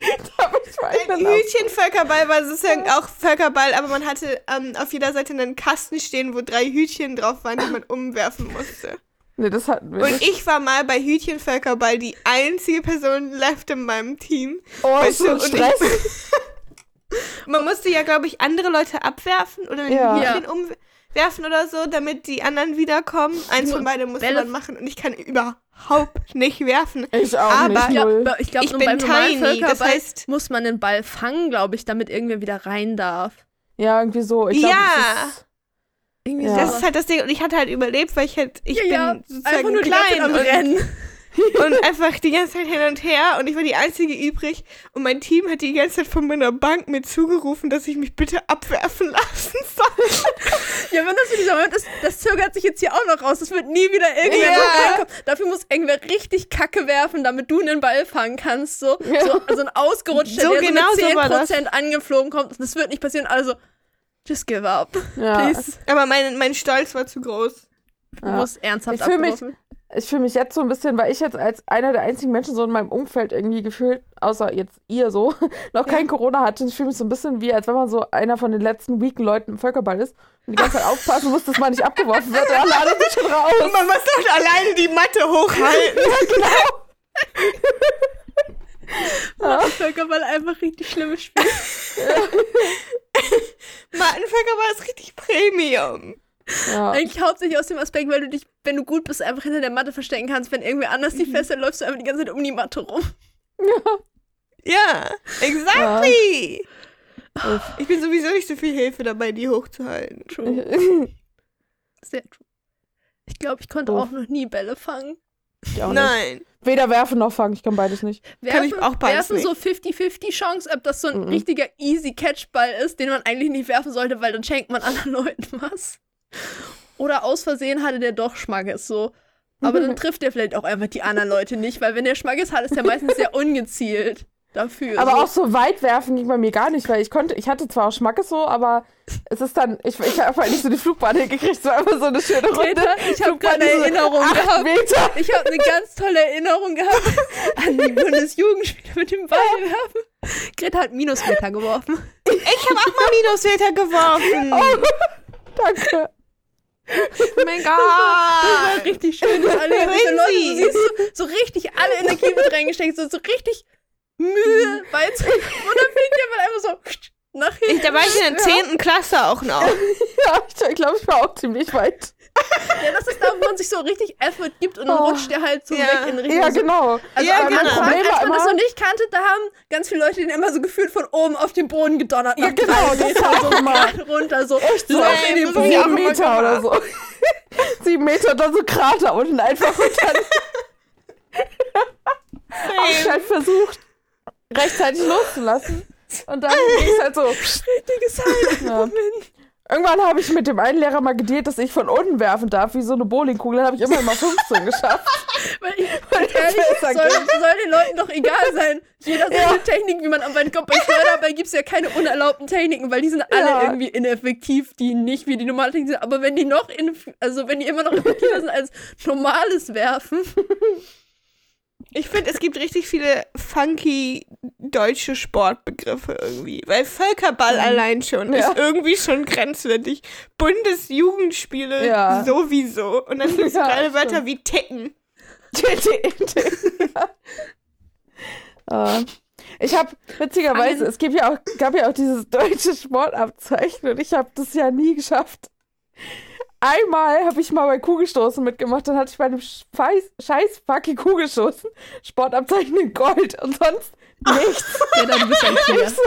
da hab ich Ein meinen Lauf. Hütchen-Völkerball war sozusagen auch Völkerball, aber man hatte ähm, auf jeder Seite einen Kasten stehen, wo drei Hütchen drauf waren, die man umwerfen musste. Nee, das hatten wir Und nicht. ich war mal bei Hütchen-Völkerball die einzige Person left in meinem Team. Oh, Weißt ist so ein Stress. Man musste ja, glaube ich, andere Leute abwerfen oder ein Ja. Hütchen umwerfen oder so, damit die anderen wiederkommen. Eins von beiden musste Bälle- man machen und ich kann überhaupt nicht werfen. Ich auch Aber- nicht. Aber ich glaube, Ich nur bin tiny, das heißt- muss man den Ball fangen, glaube ich, damit irgendwer wieder rein darf. Ja, irgendwie so. Ich glaub, Ja. das ist- Irgendwie Ja. Das ist halt das Ding. Und ich hatte halt überlebt, weil ich halt, ich ja, bin ja, sozusagen einfach nur die ganze Zeit klein am und, Rennen. Und einfach die ganze Zeit hin und her und ich war die Einzige übrig und mein Team hat die ganze Zeit von meiner Bank mir zugerufen, dass ich mich bitte abwerfen lassen soll. Ja, wenn das für dieser Moment ist, das zögert sich jetzt hier auch noch raus. Das wird nie wieder irgendwer Ja. so reinkommen. Dafür muss irgendwer richtig Kacke werfen, damit du einen Ball fangen kannst. So, Ja. so also ein ausgerutschter, So der genau so so mit war das. 10% angeflogen kommt. Das wird nicht passieren. Also, just give up. ja. Please. Aber mein, mein Stolz war zu groß. Du musst ernsthaft Ich fühl mich- abgeworfen. Ich fühle mich jetzt so ein bisschen, weil ich jetzt als einer der einzigen Menschen so in meinem Umfeld irgendwie gefühlt, außer jetzt ihr so, noch kein Corona hatte. Ich fühle mich so ein bisschen wie, als wenn man so einer von den letzten weaken Leuten im Völkerball ist und die ganze Zeit aufpassen muss, dass man nicht abgeworfen wird. Und alle anderen sind schon raus. Und man muss doch alleine die Matte hochhalten. Ja. Völkerball einfach richtig schlimmes Spiel. Mattenvölkerball ist richtig Premium. Ja. Eigentlich hauptsächlich aus dem Aspekt, weil du dich, wenn du gut bist, einfach hinter der Matte verstecken kannst. Wenn irgendwer anders die fesselt, läufst du einfach die ganze Zeit um die Matte rum. Ja, exactly. Ich bin sowieso nicht so viel Hilfe dabei, die hochzuhalten. True. Sehr true. Ich glaube, ich konnte Doof. auch noch nie Bälle fangen. Ich auch nicht. Nein. Weder werfen noch fangen, ich kann beides nicht. Kann ich auch beides werfen so 50-50 Chance, ob das so ein Mhm. richtiger easy Catchball ist, den man eigentlich nicht werfen sollte, weil dann schenkt man anderen Leuten was. Oder aus Versehen hatte der doch Schmackes so. Aber dann trifft der vielleicht auch einfach die anderen Leute nicht, weil wenn der Schmackes hat, ist der meistens sehr ungezielt dafür. Aber so. auch so weit werfen ging bei mir gar nicht, weil ich konnte, ich hatte zwar auch Schmackes so, aber es ist dann, ich, ich habe halt nicht so die Flugbahn hingekriegt, so einfach so eine schöne Runde. Greta, ich habe gerade eine Erinnerung acht gehabt. Meter. Ich habe eine ganz tolle Erinnerung gehabt an die Bundesjugendspiele mit dem Ball werfen. Greta hat Minusmeter geworfen. Ich habe auch mal Minusmeter geworfen. Danke. Oh mein Das war Gott. richtig schön, dass alle diese Leute, du siehst so, richtig alle Energie mit reingesteckt, so, so richtig Mühe beizubringen. Und dann fliegt Ball einfach so nach hinten. Ich, da war ich in der 10. Klasse auch noch. Ja, ich glaube, ich war auch ziemlich weit. Ja, das ist da, wo man sich so richtig Effort gibt und dann Oh. rutscht der halt so Ja. weg in Richtung. Ja, so- genau. Also Ja, genau. Anfang, als man das noch nicht kannte, da haben ganz viele Leute den immer so gefühlt von oben auf den Boden gedonnert. Ja, genau, das war so auch gerade runter, so. Echt so. Lauf in den auch Sieben Meter oder so. Sieben Meter dann so Krater unten einfach und dann hab ich halt versucht, rechtzeitig loszulassen. Und dann ging es halt so. Richtiges Highlight. Ja. Irgendwann habe ich mit dem einen Lehrer mal gedealt, dass ich von unten werfen darf, wie so eine Bowlingkugel. Habe ich immer mal 15 geschafft. Weil ich, ehrlich, es soll, soll den Leuten doch egal sein. Jeder seine Ja. Technik, wie man am Wand kommt. Bei Steuerball gibt es ja keine unerlaubten Techniken, weil die sind alle Ja. irgendwie ineffektiv, die nicht wie die normalen Techniken sind. Aber wenn die noch, in, also wenn die immer noch effektiver sind als normales Werfen, Ich finde, es gibt richtig viele funky deutsche Sportbegriffe irgendwie. Weil Völkerball allein schon Ja. ist irgendwie schon grenzwertig. Bundesjugendspiele Ja. sowieso. Und dann gibt es Ja, gerade Wörter wie Tecken. Äh, ich habe witzigerweise, es gibt ja auch, gab ja auch dieses deutsche Sportabzeichen und ich habe das ja nie geschafft. Einmal habe ich mal bei Kugelstoßen mitgemacht, dann hatte ich bei dem scheiß, scheiß fucking Kugelstoßen Sportabzeichen in Gold und sonst nichts. ja, dann bist du ein Tier. so,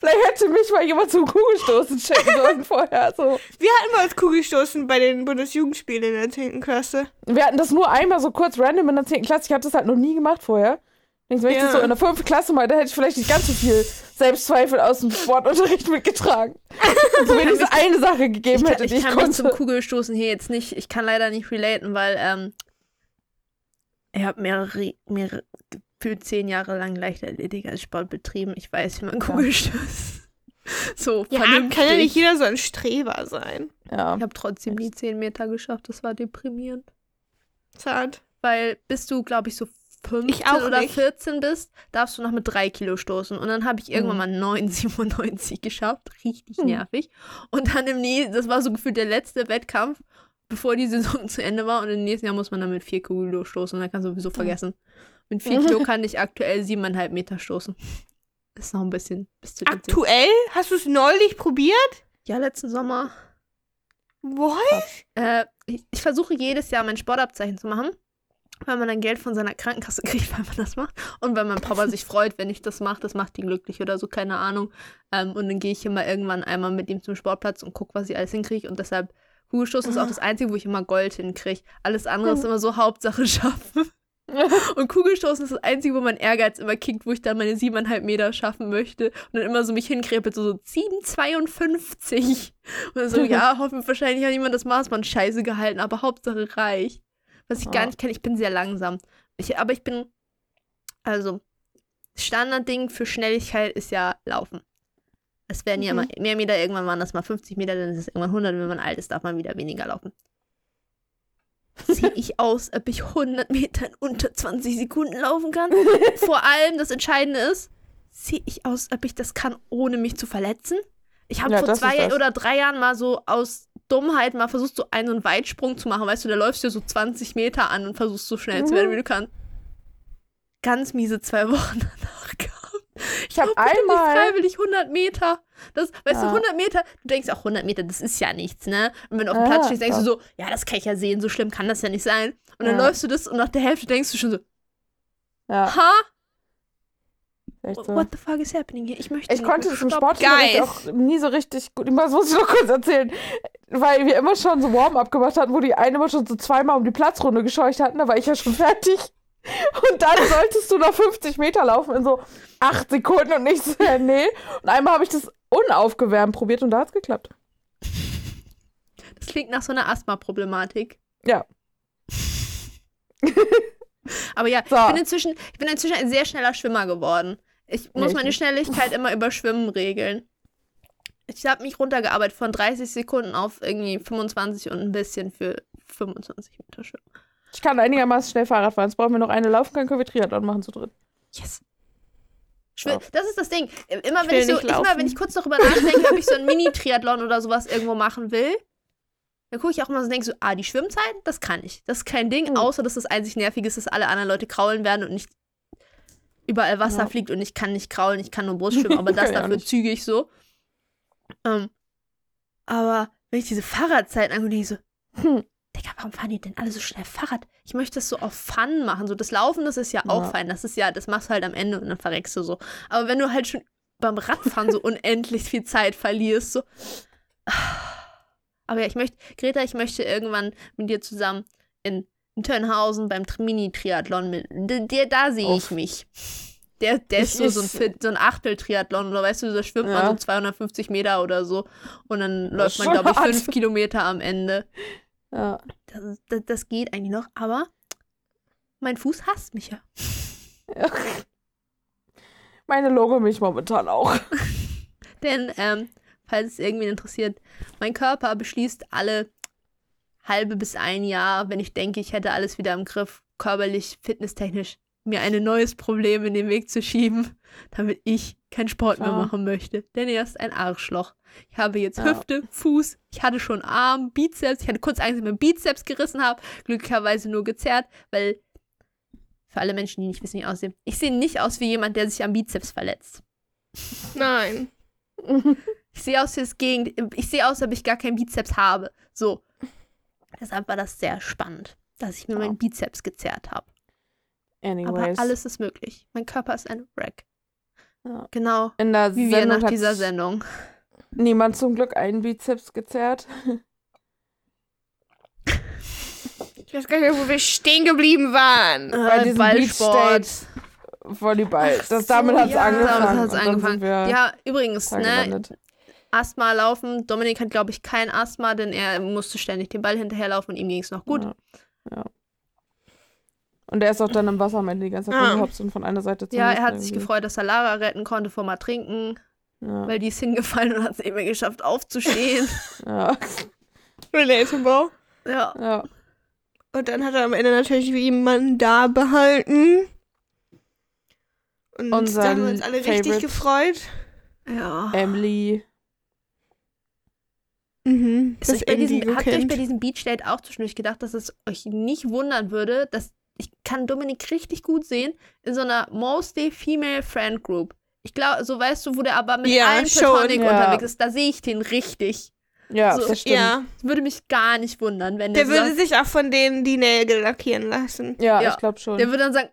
vielleicht hätte mich mal jemand zum Kugelstoßen checken sollen vorher. So. Wir hatten bei uns Kugelstoßen bei den Bundesjugendspielen in der 10. Klasse. Wir hatten das nur einmal so kurz random in der 10. Klasse. Ich hatte das halt noch nie gemacht vorher. Denkst du, wenn ich Ja. das so in der 5. Klasse mal, da hätte ich vielleicht nicht ganz so viel Selbstzweifel aus dem Sportunterricht mitgetragen. Und mir diese eine Sache gegeben Ich hätte, kann, die ich ich kann mich konnte. zum Kugelstoßen hier jetzt nicht, ich kann leider nicht relaten, weil ähm, ich habe mehrere, mehrere, gefühlt zehn Jahre lang Leichtathletik als Sport betrieben. Ich weiß, wie man Kugelstößt. So, Ja, vernünftig. kann ja nicht jeder so ein Streber sein. ja. Ich habe trotzdem nie 10 Meter geschafft. Das war deprimierend. Zart. Weil bis du, glaube ich, so 15 Ich auch oder nicht. 14 bist, darfst du noch mit 3 Kilo stoßen. Und dann habe ich irgendwann Mhm. mal 9,97 geschafft. Richtig Mhm. nervig. Und dann im nächsten, das war so gefühlt der letzte Wettkampf, bevor die Saison zu Ende war. Und im nächsten Jahr muss man dann mit 4 Kilo stoßen. Und dann kannst du sowieso vergessen. Mit 4 Kilo kann ich aktuell 7,5 Meter stoßen. Ist noch ein bisschen bis zu den 10. Aktuell? Hast du es neulich probiert? Ja, letzten Sommer. What? Äh, ich, ich versuche jedes Jahr mein Sportabzeichen zu machen, weil man dann Geld von seiner Krankenkasse kriegt, wenn man das macht. Und weil mein Papa sich freut, wenn ich das mache, das macht ihn glücklich oder so, keine Ahnung. Ähm, und dann gehe ich immer irgendwann einmal mit ihm zum Sportplatz und gucke, was ich alles hinkriege. Und deshalb, Kugelstoßen ist auch das Einzige, wo ich immer Gold hinkriege. Alles andere ist immer so Hauptsache schaffen. Und Kugelstoßen ist das Einzige, wo mein Ehrgeiz immer kickt, wo ich dann meine siebeneinhalb Meter schaffen möchte. Und dann immer so mich hinkrepelt, so, so 7,52. Und dann so, ja, hoffen wahrscheinlich hat niemand das Maßband scheiße gehalten, aber Hauptsache reich. Was ich gar Ja. nicht kenne, ich bin sehr langsam. Ich, aber ich bin, also, Standardding für Schnelligkeit ist ja Laufen. Es werden ja Mhm. immer mehr Meter, irgendwann waren das mal 50 Meter, dann ist es irgendwann 100. Wenn man alt ist, darf man wieder weniger laufen. Sehe ich aus, ob ich 100 Meter in unter 20 Sekunden laufen kann? Vor allem, das Entscheidende ist, sehe ich aus, ob ich das kann, ohne mich zu verletzen? Ich habe Ja, vor zwei oder drei Jahren mal so aus Dummheit mal versucht, so einen Weitsprung zu machen. Weißt du, da läufst du so 20 Meter an und versuchst so schnell zu werden, Mhm. wie du kannst. Ganz miese zwei Wochen danach gehabt. Ich Ich habe einmal. freiwillig 100 Meter. Das, weißt du, Ja. 100 Meter, du denkst auch 100 Meter, das ist ja nichts, ne? Und wenn du auf dem Ja, Platz stehst, denkst du klar. so, ja, das kann ich ja sehen, so schlimm kann das ja nicht sein. Und dann Ja. läufst du das und nach der Hälfte denkst du schon so, Ja, ha? so. What the fuck is happening hier? Ich möchte Ich konnte das im. Sportunterricht auch nie so richtig gut. Das muss ich noch kurz erzählen. Weil wir immer schon so Warm-up gemacht hatten, wo die eine immer schon so zweimal um die Platzrunde gescheucht hatten. Da war ich ja schon fertig. Und dann solltest du noch 50 Meter laufen in so 8 Sekunden und nicht so, nee. Und einmal habe ich das unaufgewärmt probiert und da hat es geklappt. Das klingt nach so einer Asthma-Problematik. Ja. Aber ja, So. ich, bin inzwischen, ich bin inzwischen ein sehr schneller Schwimmer geworden. Ich muss ich meine. Schnelligkeit immer über Schwimmen regeln. Ich habe mich runtergearbeitet von 30 Sekunden auf irgendwie 25 und ein bisschen für 25 Meter Schwimmen. Ich kann einigermaßen schnell Fahrrad fahren. Jetzt brauchen wir noch eine laufen, können können wir Triathlon machen zu dritt. Yes. Schwi Ja. Das ist das Ding. Immer Ich wenn ich, so, immer wenn ich kurz darüber nachdenke, ob ich so ein Mini-Triathlon oder sowas irgendwo machen will, dann gucke ich auch immer so und denke so, ah, die Schwimmzeit, das kann ich. Das ist kein Ding, Mhm. außer dass das einzig nervig ist, dass alle anderen Leute kraulen werden und nicht überall Wasser Ja. fliegt und ich kann nicht kraulen, ich kann nur Brust schwimmen, aber das dafür zügig so. Ähm, aber wenn ich diese Fahrradzeiten angucke, denke ich so, Hm. Digga, warum fahren die denn alle so schnell Fahrrad? Ich möchte das so auf Fun machen. So das Laufen, das ist ja auch Ja. fein. Das ist ja, das machst du halt am Ende und dann verreckst du so. Aber wenn du halt schon beim Radfahren so unendlich viel Zeit verlierst, so. Aber ja, ich möchte, Greta, ich möchte irgendwann mit dir zusammen in, in Tönhausen beim Tri- Mini-Triathlon mit. d- Der, da sehe ich mich. Der, der ist so, so ein, so ein Achtel-Triathlon oder weißt du, da schwimmt man Ja. so 250 Meter oder so und dann läuft man, glaube ich, fünf Kilometer am Ende. Ja. Das, das, das geht eigentlich noch, aber mein Fuß hasst mich ja. Meine Logo mich momentan auch. Denn, ähm, falls es irgendwie interessiert, mein Körper beschließt alle halbe bis ein Jahr, wenn ich denke, ich hätte alles wieder im Griff, körperlich, fitnesstechnisch, mir ein neues Problem in den Weg zu schieben, damit ich keinen Sport mehr machen möchte. Denn er ist ein Arschloch. Ich habe jetzt Ja. Hüfte, Fuß, ich hatte schon Arm, Bizeps, ich hatte kurz Angst, dass ich meinen Bizeps gerissen habe, glücklicherweise nur gezerrt, weil für alle Menschen, die nicht wissen, wie ich aussehe, ich sehe nicht aus wie jemand, der sich am Bizeps verletzt. Nein. Ich sehe aus wie das Gegend. Ich sehe aus, als ob ich gar keinen Bizeps habe. So. Deshalb war das sehr spannend, dass ich mir Ja. meinen Bizeps gezerrt habe. Aber Anyways. alles ist möglich. Mein Körper ist ein Wreck. Ja. Genau. In der Wie wir nach dieser Sendung. niemand zum Glück einen Bizeps gezerrt. Ich weiß gar nicht mehr, wo wir stehen geblieben waren. Bei diesem Ballsport. Volleyball. Das, damit so, hat es ja, angefangen. Damit hat's angefangen. Ja, übrigens, ne? gelandet. Asthma laufen. Dominik hat, glaube ich, kein Asthma, denn er musste ständig den Ball hinterherlaufen und ihm ging es noch gut. Ja. ja. Und er ist auch dann im Wasser am Ende die ganze Zeit Ah. rumgehopst und von einer Seite zur Ja, er hat sich irgendwie. gefreut, dass er Lara retten konnte vom Ertrinken, Ja. weil die ist hingefallen und hat es nicht mehr geschafft aufzustehen. Ja. Relatable. ja. ja. Und dann hat er am Ende natürlich wie jemanden da behalten. Und da Unseren haben wir uns alle richtig Favorite. gefreut. Ja. Emily. Mhm. Ist euch bei diesem, habt ihr euch bei diesem Beach Date auch zwischendurch gedacht, dass es euch nicht wundern würde, dass ich kann Dominik richtig gut sehen in so einer mostly female friend group. Ich glaube, so weißt du, wo der aber mit Ja, allen. Platonic Ja. unterwegs ist, da sehe ich den richtig. Ja, So, das stimmt. Ja, würde mich gar nicht wundern, wenn der der, würde sagt, sich auch von denen die Nägel lackieren lassen. Ja, Ja. ich glaube schon. der würde dann sagen,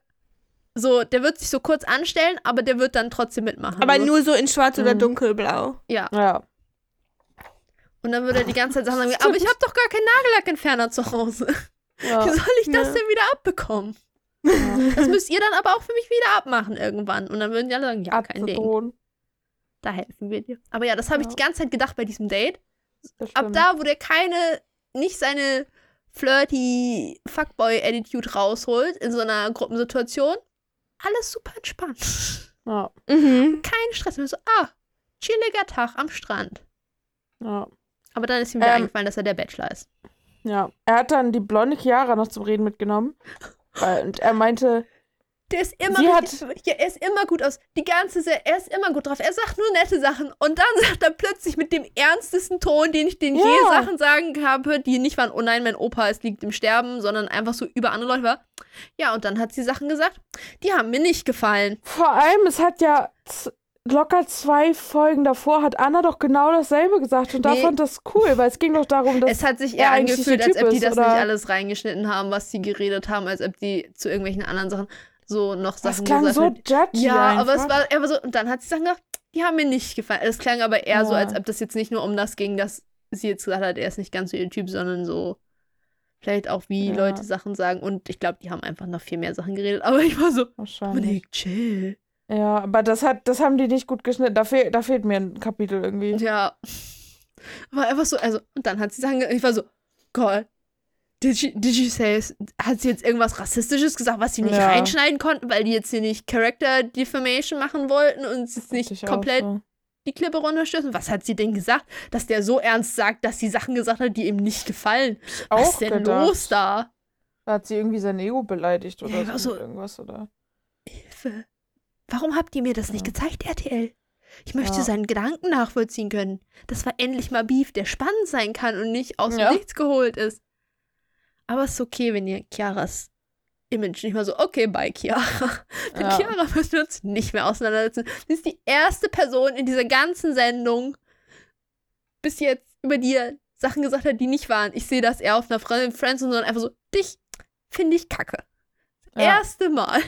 so, der wird sich so kurz anstellen, aber der wird dann trotzdem mitmachen. Aber so. nur so in schwarz oder Mhm. dunkelblau. Ja. ja. Und dann würde er die ganze Zeit sagen, aber ich habe doch gar keinen Nagellackentferner zu Hause. Ja. Wie soll ich das Ja. denn wieder abbekommen? ja. Das müsst ihr dann aber auch für mich wieder abmachen irgendwann. Und dann würden die alle sagen, ja, kein Ding. Da helfen wir dir. Aber ja, das habe ich die ganze Zeit gedacht bei diesem Date. Ab da, wo der keine, nicht seine flirty Fuckboy-Attitude rausholt in so einer Gruppensituation, alles super entspannt. Ja. Mhm. Kein Stress. Nur so, ah, chilliger Tag am Strand. Ja. Aber dann ist ihm wieder Ähm. eingefallen, dass er der Bachelor ist. Ja. Er hat dann die blonde Chiara noch zum Reden mitgenommen. Und er meinte, Der ist immer Sie richtig, ja, er ist immer gut aus. Die ganze Se er ist immer gut drauf. Er sagt nur nette Sachen und dann sagt er plötzlich mit dem ernstesten Ton, den ich den je Ja. Sachen sagen habe, die nicht waren, oh nein, mein Opa, es liegt im Sterben, sondern einfach so über andere Leute war. Ja, und dann hat sie Sachen gesagt, die haben mir nicht gefallen. vor allem, es hat ja locker zwei Folgen davor hat Anna doch genau dasselbe gesagt und da Nee. fand das cool, weil es ging doch darum, dass Es hat sich er eher angefühlt, als ob die das oder? nicht alles reingeschnitten haben, was sie geredet haben, als ob die zu irgendwelchen anderen Sachen so noch das Sachen klang gesagt so judgy Ja, einfach. aber es war einfach so, und dann hat sie Sachen gesagt, die haben mir nicht gefallen. Es klang aber eher so, Ja. als ob das jetzt nicht nur um das ging, dass sie jetzt gesagt hat, er ist nicht ganz so ihr Typ, sondern so vielleicht auch, wie Ja. Leute Sachen sagen. Und ich glaube, die haben einfach noch viel mehr Sachen geredet. Aber ich war so. Dominik, chill. Ja, aber das hat, das haben die nicht gut geschnitten. Da, fehl, da fehlt mir ein Kapitel irgendwie. Ja. War einfach so, also, und dann hat sie Sachen, ge- ich war so, Gott, did she, did she say, hat sie jetzt irgendwas Rassistisches gesagt, was sie nicht Ja. reinschneiden konnten, weil die jetzt hier nicht Character Defamation machen wollten und es jetzt nicht komplett so. die Klippe runterstürzen? Was hat sie denn gesagt, dass der so ernst sagt, dass sie Sachen gesagt hat, die ihm nicht gefallen? Was Auch ist denn gedacht. los da? Da hat sie irgendwie sein Ego beleidigt Ja, oder war so. so- Irgendwas, oder? Hilfe. Warum habt ihr mir das nicht gezeigt, RTL? Ich möchte Ja. seinen Gedanken nachvollziehen können. Das war endlich mal Beef, der spannend sein kann und nicht aus dem Ja. Nichts geholt ist. Aber es ist okay, wenn ihr Chiaras Image nicht mal so, okay, bye, Chiara. Mit Ja. Chiara müssen wir uns nicht mehr auseinandersetzen. Sie ist die erste Person in dieser ganzen Sendung bis jetzt, über die er Sachen gesagt hat, die nicht waren. Ich sehe das eher auf einer Freundin Friends und sondern einfach so, dich finde ich kacke. Das Ja. erste Mal.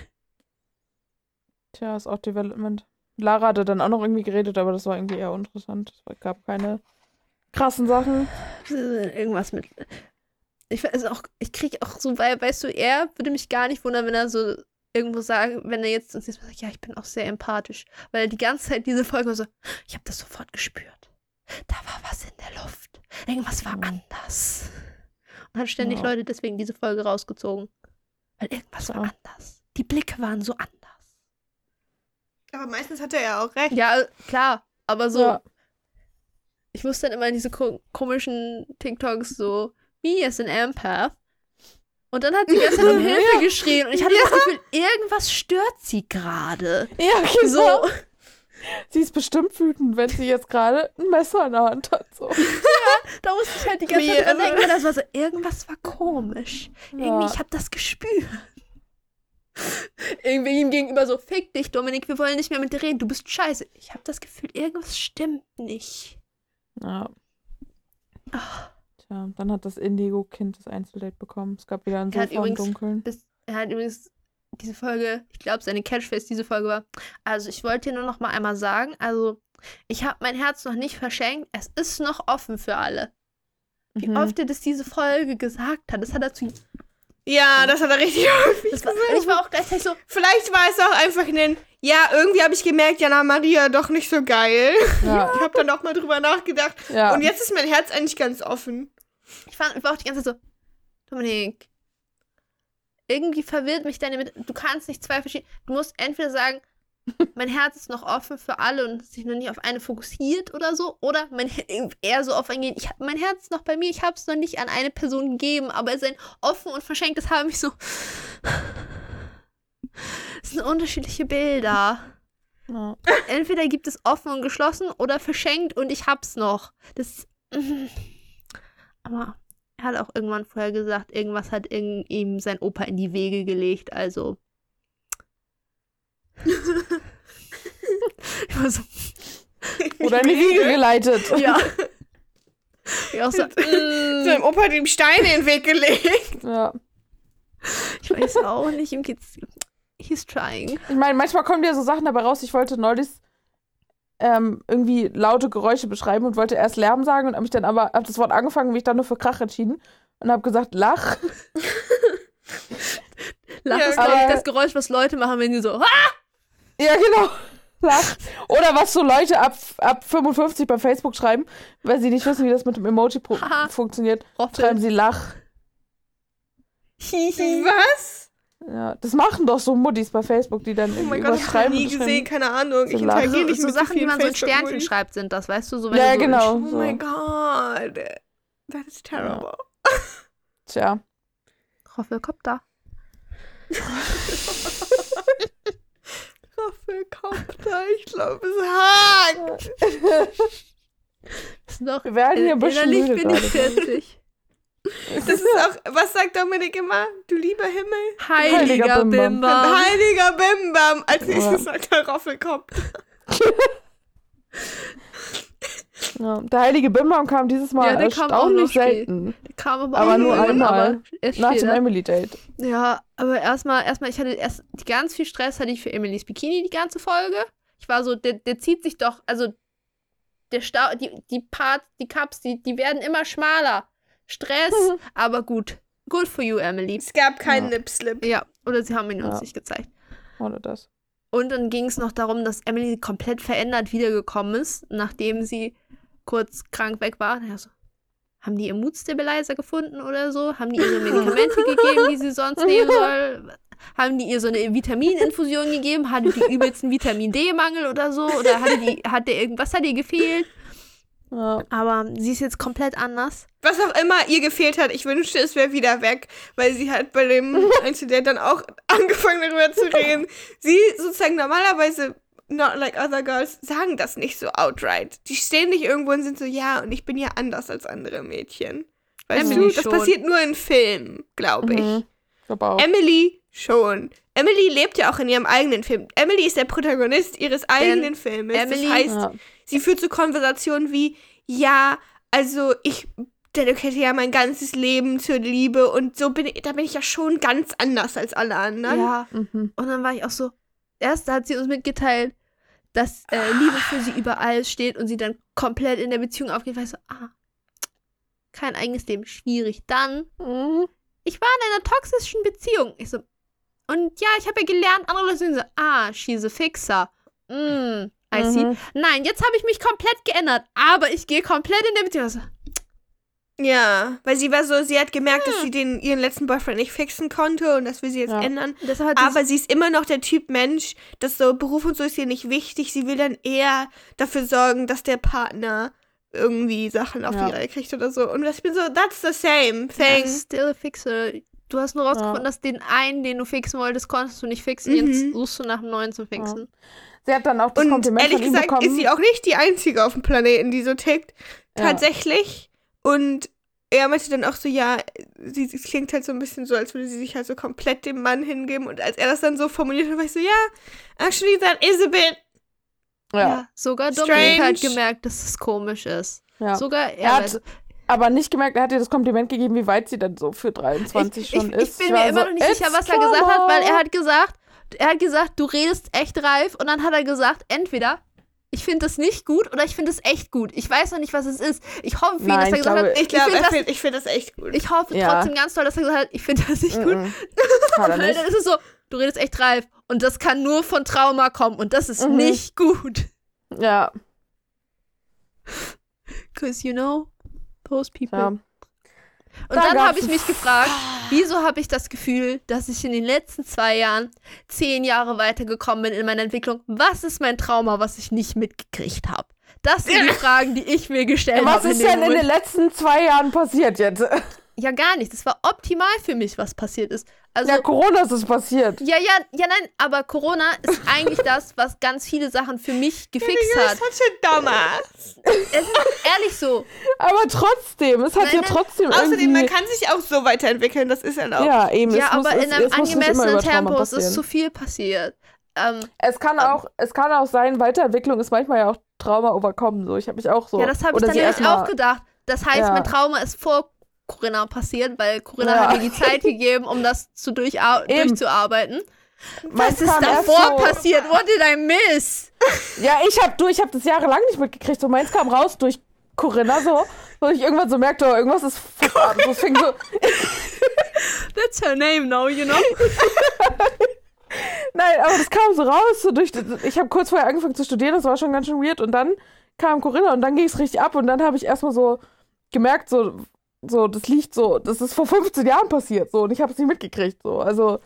Tja, ist auch Development. Lara hatte dann auch noch irgendwie geredet, aber das war irgendwie eher uninteressant. Es gab keine krassen Sachen. Irgendwas mit. Ich weiß auch, ich kriege auch so, weil, weißt du, er würde mich gar nicht wundern, wenn er so irgendwo sagt, wenn er jetzt uns jetzt mal sagt, ja, ich bin auch sehr empathisch. Weil er die ganze Zeit diese Folge war so, ich habe das sofort gespürt. Da war was in der Luft. Irgendwas war Mhm. anders. Und hat ständig Ja. Leute deswegen diese Folge rausgezogen. Weil irgendwas war Ja. anders. Die Blicke waren so anders. Aber meistens hat er ja auch recht. Ja, klar. Aber so, Ja. ich muss dann immer in diese ko komischen TikToks so, me as an Empath. Und dann hat sie Zeit um Hilfe geschrien und ich hatte das Gefühl, irgendwas stört sie gerade. Ja, genau. So, Sie ist bestimmt wütend, wenn sie jetzt gerade ein Messer in der Hand hat. So. da musste ich halt die ganze Zeit dran denken, weil das war so, irgendwas war komisch. Irgendwie, Ja. ich habe das gespürt. Irgendwie ihm gegenüber so, fick dich, Dominik, wir wollen nicht mehr mit dir reden, du bist scheiße. Ich habe das Gefühl, irgendwas stimmt nicht. Ja. Ach. Tja, dann hat das Indigo-Kind das Einzeldate bekommen. Es gab wieder ein Er hat Sofa im Dunkeln. bis er hat übrigens diese Folge, ich glaube, seine Catchphrase diese Folge war. Also, ich wollte dir nur noch mal einmal sagen, also, ich habe mein Herz noch nicht verschenkt, es ist noch offen für alle. Wie Mhm. oft er das diese Folge gesagt hat, das hat er zu. Ja, das hat er richtig häufig Das war, gesagt. ich war auch gleichzeitig so, Vielleicht war es auch einfach ein, ja, irgendwie habe ich gemerkt, Jana Maria doch nicht so geil. Ja. Ich habe dann auch mal drüber nachgedacht. ja. Und jetzt ist mein Herz eigentlich ganz offen. ich, fand, ich war auch die ganze Zeit so, Dominik, irgendwie verwirrt mich deine mit. Du kannst nicht zwei verschiedene. Du musst entweder sagen, mein Herz ist noch offen für alle und sich noch nicht auf eine fokussiert oder so. Oder mein, eher so auf eingehen, ich hab, mein Herz ist noch bei mir, ich habe es noch nicht an eine Person gegeben, aber es ist ein offen und verschenktes haben mich so. Es sind unterschiedliche Bilder. ja. Entweder gibt es offen und geschlossen oder verschenkt und ich hab's noch. Das. Aber er hat auch irgendwann vorher gesagt, irgendwas hat ihm sein Opa in die Wege gelegt, also. ich war so, Oder in die Wiege geleitet. ja. Ich auch so, Seinem mm, Opa hat ihm Steine in den Weg gelegt. Ja. ich weiß auch nicht, ihm geht's. He's trying. Ich meine, manchmal kommen ja so Sachen dabei raus. Ich wollte neulich ähm, irgendwie laute Geräusche beschreiben und wollte erst Lärm sagen und habe mich dann aber, habe das Wort angefangen und mich dann nur für Krach entschieden und habe gesagt Lach. Lach Ja, ist, glaube ich, das Geräusch, was Leute machen, wenn sie so. Ah! Ja, genau. Lach. Oder was so Leute ab, ab 55 bei Facebook schreiben, weil sie nicht wissen, wie das mit dem Emoji funktioniert. Schreiben sie Lach. Was? Ja, das machen doch so Muttis bei Facebook, die dann Oh irgendwie mein Gott, ich habe schreiben. nie gesehen, keine Ahnung. Ich So interagiere So, nicht so mit Sachen, so die man so in. Sternchen schreibt, sind das, weißt du? So, wenn Ja, du so genau. Oh so. mein Gott. That is terrible. Tja. Roffelkopter. Raffelkopter, ich glaube, es hakt. Ist noch Wir werden hier innerlich bin ich gerade. 40. Das ist auch, was sagt Dominik immer? Du lieber Himmel? Heiliger Heiliger Bimbam. Bimbam. Heiliger Bimbam. Als nächstes sagt er Raffelkopter. Ja, der heilige Bimbam kam dieses Mal Ja, der kam auch erstaunlich noch spät. selten. Kam aber, Aber auch nur einmal. aber Nach dem. Emily-Date. Ja, aber erstmal, erstmal, ich hatte erst ganz viel Stress hatte ich für Emilys Bikini die ganze Folge. Ich war so, der, der zieht sich doch, also der Stau, die, die Parts, die Cups, die, die werden immer schmaler. Stress, aber gut. Good for you, Emily. Es gab keinen Ja. Lip-Slip. Ja, oder sie haben ihn uns Ja. nicht gezeigt. Oder das. Und dann ging es noch darum, dass Emily komplett verändert wiedergekommen ist, nachdem sie kurz krank weg war. Ja, so, haben die ihr Mood-Stabilizer gefunden oder so? Haben die ihr so Medikamente gegeben, die sie sonst nehmen soll? Haben die ihr so eine Vitamininfusion gegeben? Hatte die übelsten Vitamin D-Mangel oder so? Oder hatte die, hat der irgendwas hat ihr gefehlt? Ja. Aber sie ist jetzt komplett anders. Was auch immer ihr gefehlt hat, ich wünschte, es wäre wieder weg, weil sie hat bei dem Incident dann auch angefangen darüber zu reden. Sie sozusagen normalerweise, not like other girls, sagen das nicht so outright. Die stehen nicht irgendwo und sind so, ja, und ich bin ja anders als andere Mädchen. Weißt Emily du, das schon. passiert nur in Filmen, glaube ich. Mhm. Auch. Emily schon. Emily lebt ja auch in ihrem eigenen Film. Emily ist der Protagonist ihres eigenen Filmes. Emily- das heißt, Ja. sie führt so Konversationen wie, ja, also ich dedikierte ja mein ganzes Leben zur Liebe und so bin ich, da bin ich ja schon ganz anders als alle anderen. Ja. Mhm. Und dann war ich auch so, erst hat sie uns mitgeteilt, dass äh, Liebe für sie überall steht und sie dann komplett in der Beziehung aufgeht, weil ich so, ah, kein eigenes Leben, schwierig. Dann, Mhm. ich war in einer toxischen Beziehung. Ich so, und ja, ich habe ja gelernt, andere Leute sind so, ah, she's a fixer. Mm, I see. Mhm. Nein, jetzt habe ich mich komplett geändert, aber ich gehe komplett in der Beziehung. Also, Ja, weil sie war so, sie hat gemerkt, dass sie den ihren letzten Boyfriend nicht fixen konnte und das will sie jetzt Ja. ändern. Aber sie ist immer noch der Typ Mensch, dass so Beruf und so ist ihr nicht wichtig. Sie will dann eher dafür sorgen, dass der Partner irgendwie Sachen auf Ja. die Reihe kriegt oder so. Und ich bin so, that's the same Ja, thing. still a fixer. Du hast nur rausgefunden, Ja. dass den einen, den du fixen wolltest, konntest du nicht fixen. Mhm. Jetzt suchst du nach einem neuen zu fixen. Sie hat dann auch das Und Kompliment ehrlich von ihm gesagt bekommen. ist sie auch nicht die Einzige auf dem Planeten, die so tickt. Ja. Tatsächlich. Und er meinte dann auch so, ja, sie, sie klingt halt so ein bisschen so, als würde sie sich halt so komplett dem Mann hingeben. Und als er das dann so formuliert hat, war ich so, ja, actually that is a bit. ja. sogar Strange. Dominik hat gemerkt, dass es komisch ist. Ja. Sogar er. Er hat aber nicht gemerkt, er hat ihr das Kompliment gegeben, wie weit sie denn so für 23 ich, schon ich, ist. ich bin mir immer so, noch nicht sicher, "It's was er gesagt hat, weil er Trauma." hat gesagt, er hat gesagt, du redest echt reif und dann hat er gesagt, entweder ich finde das nicht gut oder ich finde es echt gut. Ich weiß noch nicht, was es ist. Ich hoffe, für ihn, dass er ich gesagt hat, Ich glaube, ich das, finde ich find das echt gut. ich hoffe Ja. trotzdem ganz toll, dass er gesagt hat, ich finde das nicht gut. Mhm. Hat er Weil dann ist es so, du redest echt reif und das kann nur von Trauma kommen und das ist Mhm. nicht gut. Ja, Cause you know, those people. ja. Und Da dann gab's habe ich mich gefragt, wieso habe ich das Gefühl, dass ich in den letzten zwei Jahren zehn Jahre weitergekommen bin in meiner Entwicklung? Was ist mein Trauma, was ich nicht mitgekriegt habe? Das sind die Fragen, die ich mir gestellt Was habe. ist in dem denn in den Moment. letzten zwei Jahren passiert jetzt? Ja, gar nicht. Das war optimal für mich, was passiert ist. Also, ja, Corona ist es passiert. ja, ja, ja, nein, aber Corona ist eigentlich das, was ganz viele Sachen für mich gefixt You're hat. such a dumbass. Es ist ehrlich so. Aber trotzdem, es hat Nein, ja nein. trotzdem Außerdem, man kann sich auch so weiterentwickeln, das ist erlaubt. Ja, eben. Ja, es muss, aber es, in einem muss angemessenen Tempo es ist zu viel passiert. Ähm, Es kann auch, es kann auch sein, Weiterentwicklung ist manchmal ja auch Trauma überkommen. So, ich habe mich auch so. Ja, das habe ich dann nämlich auch gedacht. Das heißt, Ja. mein Trauma ist vor Corinna passiert, weil Corinna Ja. hat mir die Zeit gegeben, um das zu durchzuarbeiten. Was ist davor so- passiert? What did I miss? Ja, ich habe du, ich habe das jahrelang nicht mitgekriegt. So meins kam raus durch Corinna so, wo ich irgendwann so merkte, oh, irgendwas ist up. So, fing so, That's her name now, you know? nein, aber das kam so raus. So durch, ich habe kurz vorher angefangen zu studieren, das war schon ganz schön weird. Und dann kam Corinna und dann ging es richtig ab. Und dann habe ich erstmal so gemerkt, so, so, das liegt so, das ist vor 15 Jahren passiert. So, und ich habe es nicht mitgekriegt. So, also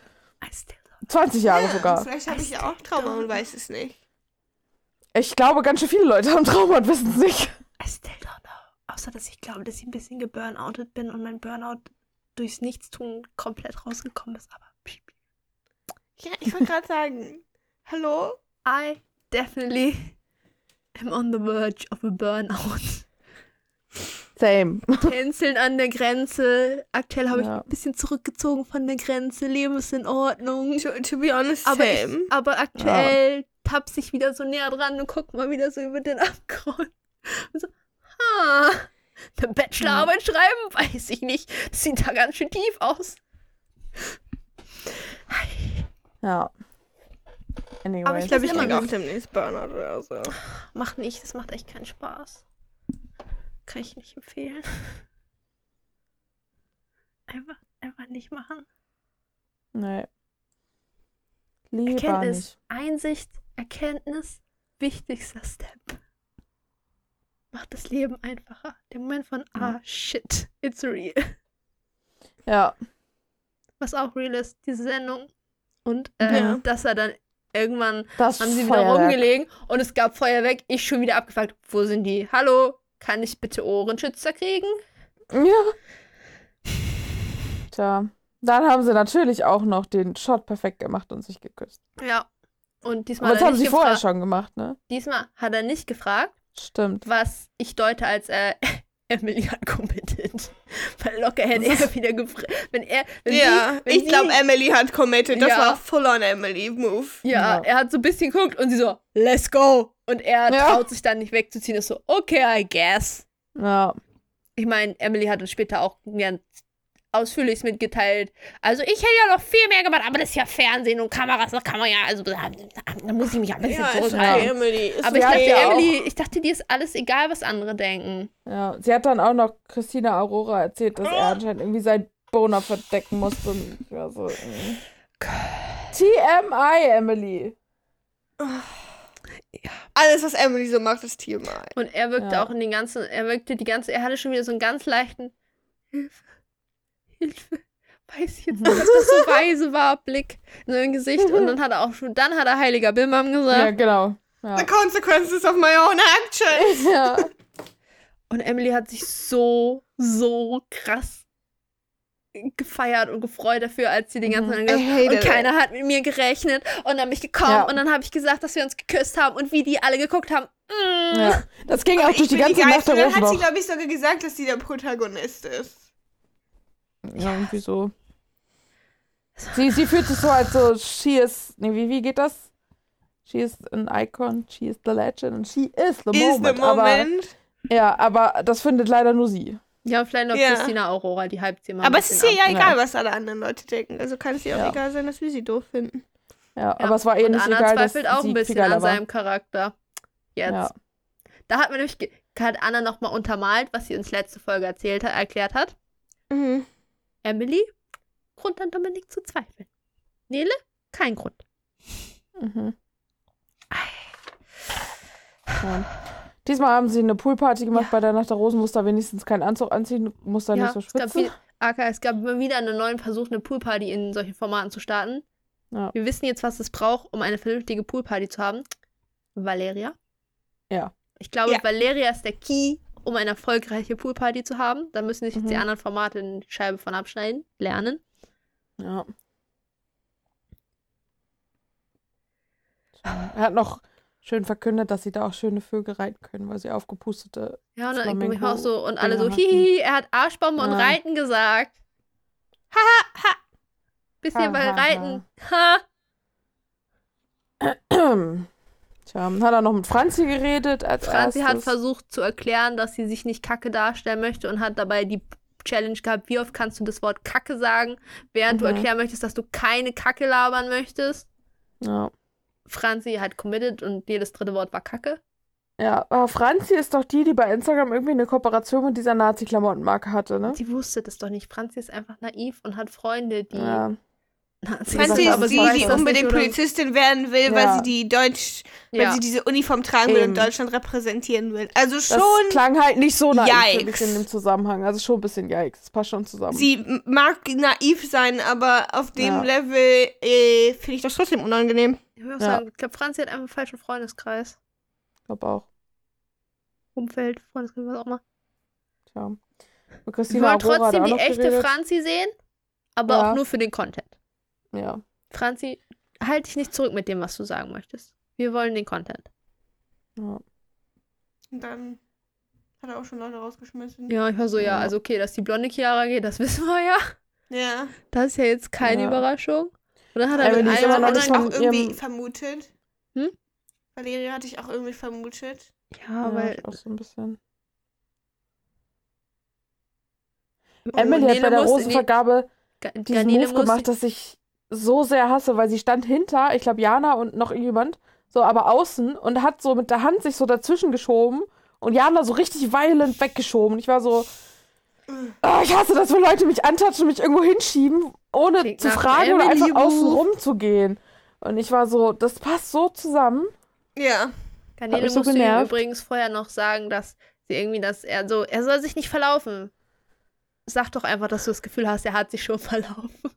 I still don't 20 Jahre Ja, sogar. Vielleicht habe ich ja auch Trauma und weiß es nicht. Ich glaube, ganz schön viele Leute haben Trauma und wissen es nicht. I still don't know. Außer, dass ich glaube, dass ich ein bisschen geburnoutet bin und mein Burnout durchs Nichtstun komplett rausgekommen ist. Aber Ja, ich wollte gerade sagen, hallo? I definitely am on the verge of a burnout. Same. Tänzeln an der Grenze. Aktuell habe ich Ja. ein bisschen zurückgezogen von der Grenze. Leben ist in Ordnung. To, to be honest, Aber, same. ich, aber aktuell tapse ich wieder so näher dran und guck mal wieder so über den Abgrund. Und so, ha, eine Bachelorarbeit schreiben? Weiß ich nicht. Das sieht da ganz schön tief aus. Ja. Anyways. Aber ich glaube, ich kriege auch demnächst Burnout oder so. Macht nicht, das macht echt keinen Spaß. Kann ich nicht empfehlen. Einfach, einfach nicht machen. nee. Lieber Erkenntnis, nicht. Einsicht, Erkenntnis, wichtigster Step. Macht das Leben einfacher. Der Moment von, ah, shit, it's real. Ja. Was auch real ist, diese Sendung. Und äh, Ja. dass er dann irgendwann Das haben sie wieder Feuerwerk. rumgelegen und es gab Feuerwerk. Ich schon wieder abgefragt, wo sind die? Hallo, kann ich bitte Ohrenschützer kriegen? Ja. Tja. Dann haben sie natürlich auch noch den Shot perfekt gemacht und sich geküsst. Ja. Und diesmal Aber das haben sie vorher schon gemacht, ne? Diesmal hat er nicht gefragt, Stimmt. was ich deute als äh, Emily hat committed. Weil locker hätte er wieder gefragt. Wenn er, wenn Ja, sie, wenn ich glaube, Emily hat committed. Das Ja. war full on Emily Move. Ja, Ja. er hat so ein bisschen geguckt und sie so, let's go. Und er Ja. traut sich dann nicht wegzuziehen. Ist so, okay, I guess. Ja. Ich meine, Emily hat uns später auch ganz ausführlich mitgeteilt. Also ich hätte ja noch viel mehr gemacht, aber das ist ja Fernsehen und Kameras, da kann man ja, also da muss ich mich ein bisschen Ja, zurückhalten. Aber ich dachte, ja. Emily, ich dachte, dir ist alles egal, was andere denken. Ja. Sie hat dann auch noch Christina Aurora erzählt, dass er anscheinend irgendwie sein Boner verdecken musste. Und ich war so. mm. TMI, Emily. Alles, was Emily so macht, ist TMI. Und er wirkte Ja. auch in den ganzen, er wirkte die ganze, er hatte schon wieder so einen ganz leichten Hilfe, Hilfe, weiß ich jetzt nicht, ob das so weise war, Blick in seinem Gesicht. Und dann hat er auch schon, dann hat er Heiliger Bimam Ja, gesagt. genau. Ja. The consequences of my own actions. ja. Und Emily hat sich so, so krass gefeiert und gefreut dafür, als sie den ganzen Mhm. Tag gesagt und it. keiner hat mit mir gerechnet und dann bin ich gekommen Ja. und dann habe ich gesagt, dass wir uns geküsst haben und wie die alle geguckt haben. Mm. ja. Das ging auch durch die ganze Nacht Geilste. der Dann hat sie, glaube ich, sogar gesagt, dass sie der Protagonist ist. Ja, irgendwie so. Sie, sie fühlt sich so, als so, she is, nee, wie, wie geht das? She is an icon, she is the legend and she is the Is moment. the moment. Aber, ja, aber das findet leider nur sie. Ja, und vielleicht noch Ja. Christina Aurora, die hypt sie immer. ein Aber es ist ihr ja egal, was alle anderen Leute denken. Also kann es ihr auch Ja. egal sein, dass wir sie doof finden. Ja, aber es war eh und nicht Anna egal, dass zweifelt auch sie ein bisschen an seinem Charakter. Jetzt. Ja. Da hat man nämlich, hat Anna nochmal untermalt, was sie uns letzte Folge erzählt hat, erklärt hat. Mhm. Emily, Grund an Dominik zu zweifeln. Nele, kein Grund. Mhm. Ja. Diesmal haben sie eine Poolparty gemacht Ja. bei der Nacht der Rosen, muss da wenigstens keinen Anzug anziehen, muss da nicht so es gab, schwitzen. Aka, es gab immer wieder einen neuen Versuch, eine Poolparty in solchen Formaten zu starten. Ja. Wir wissen jetzt, was es braucht, um eine vernünftige Poolparty zu haben. Valeria. Ja. Ich glaube, Ja. Valeria ist der Key, um eine erfolgreiche Poolparty zu haben. Da müssen sich jetzt die Mhm. anderen Formate eine Scheibe von abschneiden, lernen. Ja. Er hat noch schön verkündet, dass sie da auch schöne Vögel reiten können, weil sie aufgepustete. Ja, und dann ich auch so, und alle so, hihi, er hat Arschbombe und Ja. Reiten gesagt. Haha, ha. Bisschen Ha, bei ha, Reiten. Ha. Tja, hat er noch mit Franzi geredet als Franzi hat erstes. versucht zu erklären, dass sie sich nicht kacke darstellen möchte und hat dabei die Challenge gehabt, wie oft kannst du das Wort Kacke sagen, während du Mhm. erklären möchtest, dass du keine Kacke labern möchtest. Ja. Franzi hat committed und jedes dritte Wort war Kacke. Ja, aber Franzi ist doch die, die bei Instagram irgendwie eine Kooperation mit dieser Nazi-Klamottenmarke hatte, ne? Sie wusste das doch nicht. Franzi ist einfach naiv und hat Freunde, die Ja. Sind, ist aber sie die, das unbedingt nicht? Polizistin werden will, Ja. weil sie die Deutsch, weil Ja. sie diese Uniform tragen will Eben. und Deutschland repräsentieren will. Also Das schon, klang halt nicht so naiv Yikes. in dem Zusammenhang. Also schon ein bisschen yikes. Das passt schon zusammen. sie mag naiv sein, aber auf dem Ja. Level äh, finde ich das trotzdem unangenehm. Ich würde auch Ja. sagen, ich glaube, Franzi hat einfach einen falschen Freundeskreis. Ich glaube auch. Umfeld, Freundeskreis, was auch immer. Tja. Und Wir Christina wollen Aurora hat trotzdem die echte geredet. Franzi sehen, aber Ja. auch nur für den Content. Ja. Franzi, halt dich nicht zurück mit dem, was du sagen möchtest. Wir wollen den Content. ja. Und dann hat er auch schon Leute rausgeschmissen. Ja, ich war so, ja, Ja. also okay, dass die blonde Chiara geht, das wissen wir ja. Ja. Das ist ja jetzt keine Ja. Überraschung. Und dann hat er mit einem von auch irgendwie ihrem- vermutet. Hm? Valeria hatte ich auch irgendwie vermutet. Ja, Ja, weil ich auch so ein bisschen. Oh, Emily hat bei der Rosenvergabe Ga- diesen Move gemacht, dass ich so sehr hasse, weil sie stand hinter, ich glaube Jana und noch jemand, so aber außen und hat so mit der Hand sich so dazwischen geschoben und Jana so richtig violent weggeschoben. Ich war so, oh, ich hasse das, wenn Leute mich antatschen und mich irgendwo hinschieben, ohne Klingt zu fragen oder einfach außen rum zu gehen. Und ich war so, das passt so zusammen. Ja. Mich so musste ihm übrigens vorher noch sagen, dass sie irgendwie, dass er so, er soll sich nicht verlaufen. Sag doch einfach, dass du das Gefühl hast, er hat sich schon verlaufen.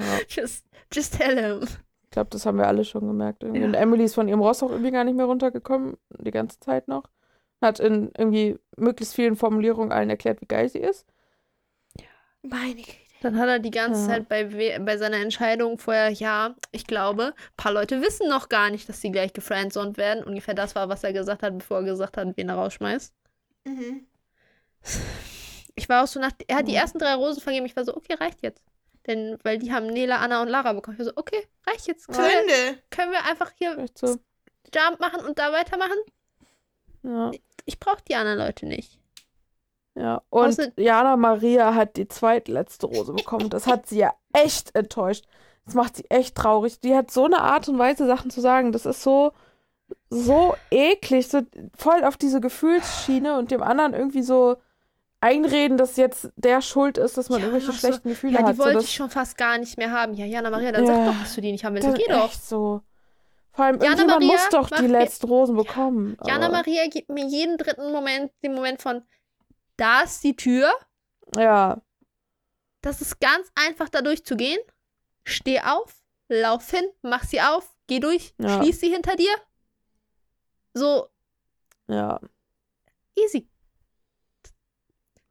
Ja, Just, just tell him. ich glaube, das haben wir alle schon gemerkt. Irgendwie. Ja. Und Emily ist von ihrem Ross auch irgendwie gar nicht mehr runtergekommen, die ganze Zeit noch. Hat in irgendwie möglichst vielen Formulierungen allen erklärt, wie geil sie ist. Meine Güte. Dann hat er die ganze Ja. Zeit bei, we- bei seiner Entscheidung vorher, ja, ich glaube, ein paar Leute wissen noch gar nicht, dass sie gleich gefriendzoned werden. Ungefähr das war, was er gesagt hat, bevor er gesagt hat, wen er rausschmeißt. Mhm. Ich war auch so nach, er hat die Ja. ersten drei Rosen vergeben. Ich war so, okay, reicht jetzt. Denn, weil die haben Nela, Anna und Lara bekommen. Ich war so, okay, reicht jetzt. Können, wir, Gründe. können wir einfach hier so. Jump machen und da weitermachen? Ja. Ich brauche die anderen Leute nicht. Ja, und Außer- Jana Maria hat die zweitletzte Rose bekommen. Das hat sie ja echt enttäuscht. Das macht sie echt traurig. Die hat so eine Art und Weise, Sachen zu sagen. Das ist so, so eklig. So voll auf diese Gefühlsschiene und dem anderen irgendwie so einreden, dass jetzt der schuld ist, dass man Ja, irgendwelche noch so- schlechten Gefühle Ja, die hat. Wollte ich schon fast gar nicht mehr haben. Ja, Jana Maria, dann Ja. sag doch, dass du die nicht haben willst. das Geh doch. so. Vor allem, Jana irgendjemand Maria muss doch die letzten Rosen bekommen. Jana aber- Maria gibt mir jeden dritten Moment den Moment von, da ist die Tür. Ja, Das ist ganz einfach, da durchzugehen. Steh auf, lauf hin, mach sie auf, geh durch, Ja. schließ sie hinter dir. So ja. easy.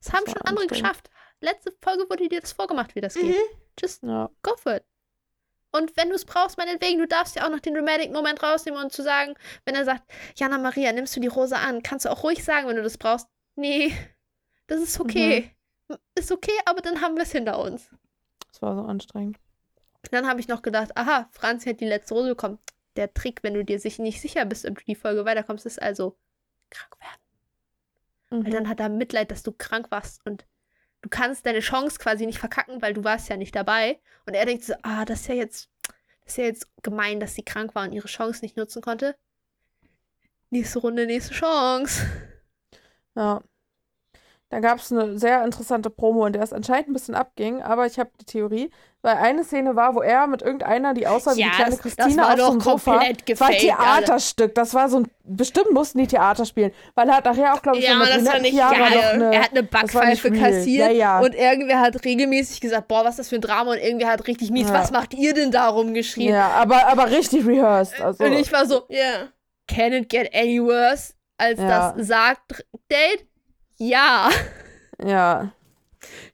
Das haben schon andere geschafft. Letzte Folge wurde dir das vorgemacht, wie das geht. Mhm. Just Ja, go for it. Und wenn du es brauchst, meinetwegen, du darfst ja auch noch den Dramatic-Moment rausnehmen und zu sagen, wenn er sagt, Jana Maria, nimmst du die Rose an, kannst du auch ruhig sagen, wenn du das brauchst. Nee, das ist okay. Ist okay, aber dann haben wir es hinter uns. das war so anstrengend. Dann habe ich noch gedacht, aha, Franzi hat die letzte Rose bekommen. Der Trick, wenn du dir sich nicht sicher bist, ob du die Folge weiterkommst, ist also krank werden. Mhm. Weil dann hat er Mitleid, dass du krank warst und du kannst deine Chance quasi nicht verkacken, weil du warst ja nicht dabei. Und er denkt so, ah, das ist ja jetzt, das ist ja jetzt gemein, dass sie krank war und ihre Chance nicht nutzen konnte. Nächste Runde, nächste Chance. Ja. Da gab es eine sehr interessante Promo, in der es anscheinend ein bisschen abging, aber ich habe die Theorie, weil eine Szene war, wo er mit irgendeiner, die aussah wie Ja, die kleine Christina war auf doch Sofa. komplett Das war ein gefaked, Theaterstück. Das war so ein. Bestimmt mussten die Theater spielen. Weil er hat nachher auch, glaube ich, Ja, so das war nicht geil. noch eine. er hat eine war Backpfeife kassiert Ja, ja. und irgendwer hat regelmäßig gesagt, boah, was ist das für ein Drama und irgendwer hat richtig mies, Ja. was macht ihr denn da rumgeschrien? ja, aber, aber richtig rehearsed. Also, Und ich war so, Ja. can it get any worse als Ja. das sagt Date? Ja. ja.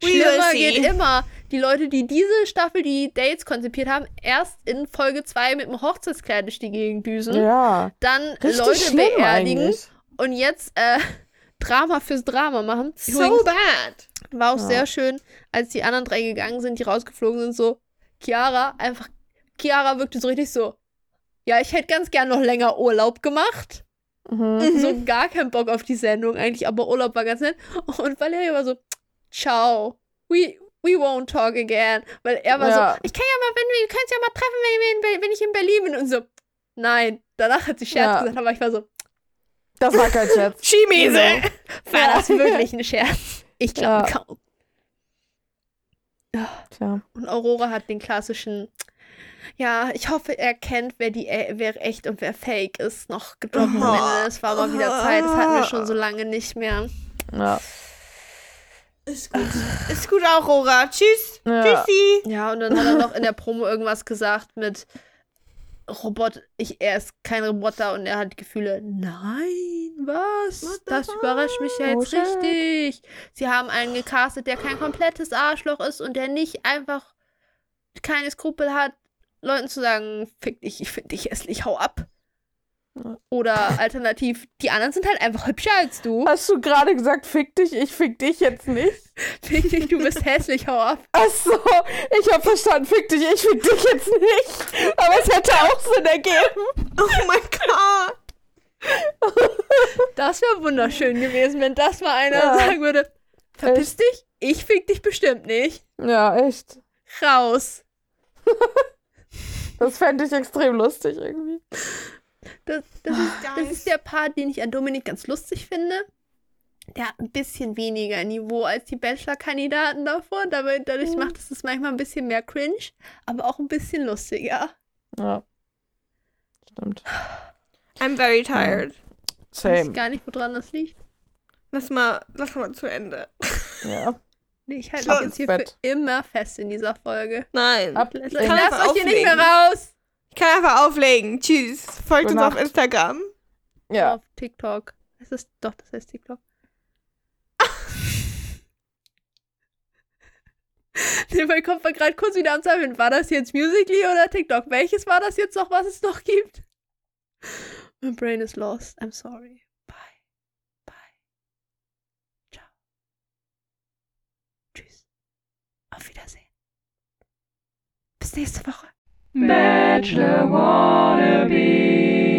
Schlimmer geht immer. Die Leute, die diese Staffel die Dates konzipiert haben, erst in Folge 2 mit dem Hochzeitskleid durch die Gegend düsen, Ja. dann Richtig Leute beerdigen eigentlich. und jetzt äh, Drama fürs Drama machen. So Übrigens bad. war auch Ja. sehr schön, als die anderen drei gegangen sind, die rausgeflogen sind, so Chiara einfach, Chiara wirkte so richtig so, ja, ich hätte ganz gern noch länger Urlaub gemacht. Mhm. So gar keinen Bock auf die Sendung eigentlich, aber Urlaub war ganz nett. Und Valeria war so, ciao, we, we won't talk again. Weil er war Ja. so, ich kann ja mal, wenn wir, können uns ja mal treffen, wenn, Be- wenn ich in Berlin bin. Und so, nein. Danach hat sie Scherz Ja. gesagt, aber ich war so, Das war kein Scherz. Chimiese. war das wirklich ein Scherz? Ich glaube Ja. kaum. Tja. Und Aurora hat den klassischen, ja, ich hoffe, er kennt, wer die äh, wer echt und wer fake ist, noch gedroppt am Oh. Ende. Es war mal wieder Zeit, das hatten wir schon so lange nicht mehr. Ja. Ist gut. Ist gut, Aurora. Tschüss. Ja. Tschüssi. Ja, und dann hat er noch in der Promo irgendwas gesagt mit Robot, ich, er ist kein Roboter und er hat Gefühle. Nein, was? What Das überrascht mich ja Oh, jetzt shit. richtig. Sie haben einen gecastet, der kein komplettes Arschloch ist und der nicht einfach keine Skrupel hat, Leuten zu sagen, fick dich, ich find dich hässlich, hau ab. Oder alternativ, die anderen sind halt einfach hübscher als du. Hast du gerade gesagt, fick dich, ich fick dich jetzt nicht? Fick dich, du bist hässlich, hau ab. Ach so, ich hab verstanden, fick dich, ich fick dich jetzt nicht. Aber es hätte auch Sinn ergeben. Oh mein Gott. Das wäre wunderschön gewesen, wenn das mal einer Ja. sagen würde: Verpiss dich, ich fick dich bestimmt nicht. Ja, echt. Raus. Das fände ich extrem lustig irgendwie. Das, das, ist, das ist der Part, den ich an Dominik ganz lustig finde. Der hat ein bisschen weniger Niveau als die Bachelor-Kandidaten davor. Dabei, dadurch Mhm. macht es es manchmal ein bisschen mehr cringe, aber auch ein bisschen lustiger. Ja. Stimmt. I'm very tired. Ich weiß Same. gar nicht, woran das liegt. Lass mal, lass mal zu Ende. Ja. Nee, ich halte mich jetzt hier Bett. für immer fest in dieser Folge. Nein. Ab. Ich Ich kann lass einfach euch hier nicht mehr raus. Ich kann einfach auflegen. Tschüss. Folgt Gute uns auf. Instagram. Ja. Auf TikTok. Es ist doch, das heißt TikTok. Nee, mein Kopf war gerade kurz wieder am Zweifeln. War das jetzt Musically oder TikTok? Welches war das jetzt noch, was es noch gibt? My brain is lost. I'm sorry. Bye. Bye. Ciao. Tschüss. Auf Wiedersehen. Bis nächste Woche. Bachelor wannabe.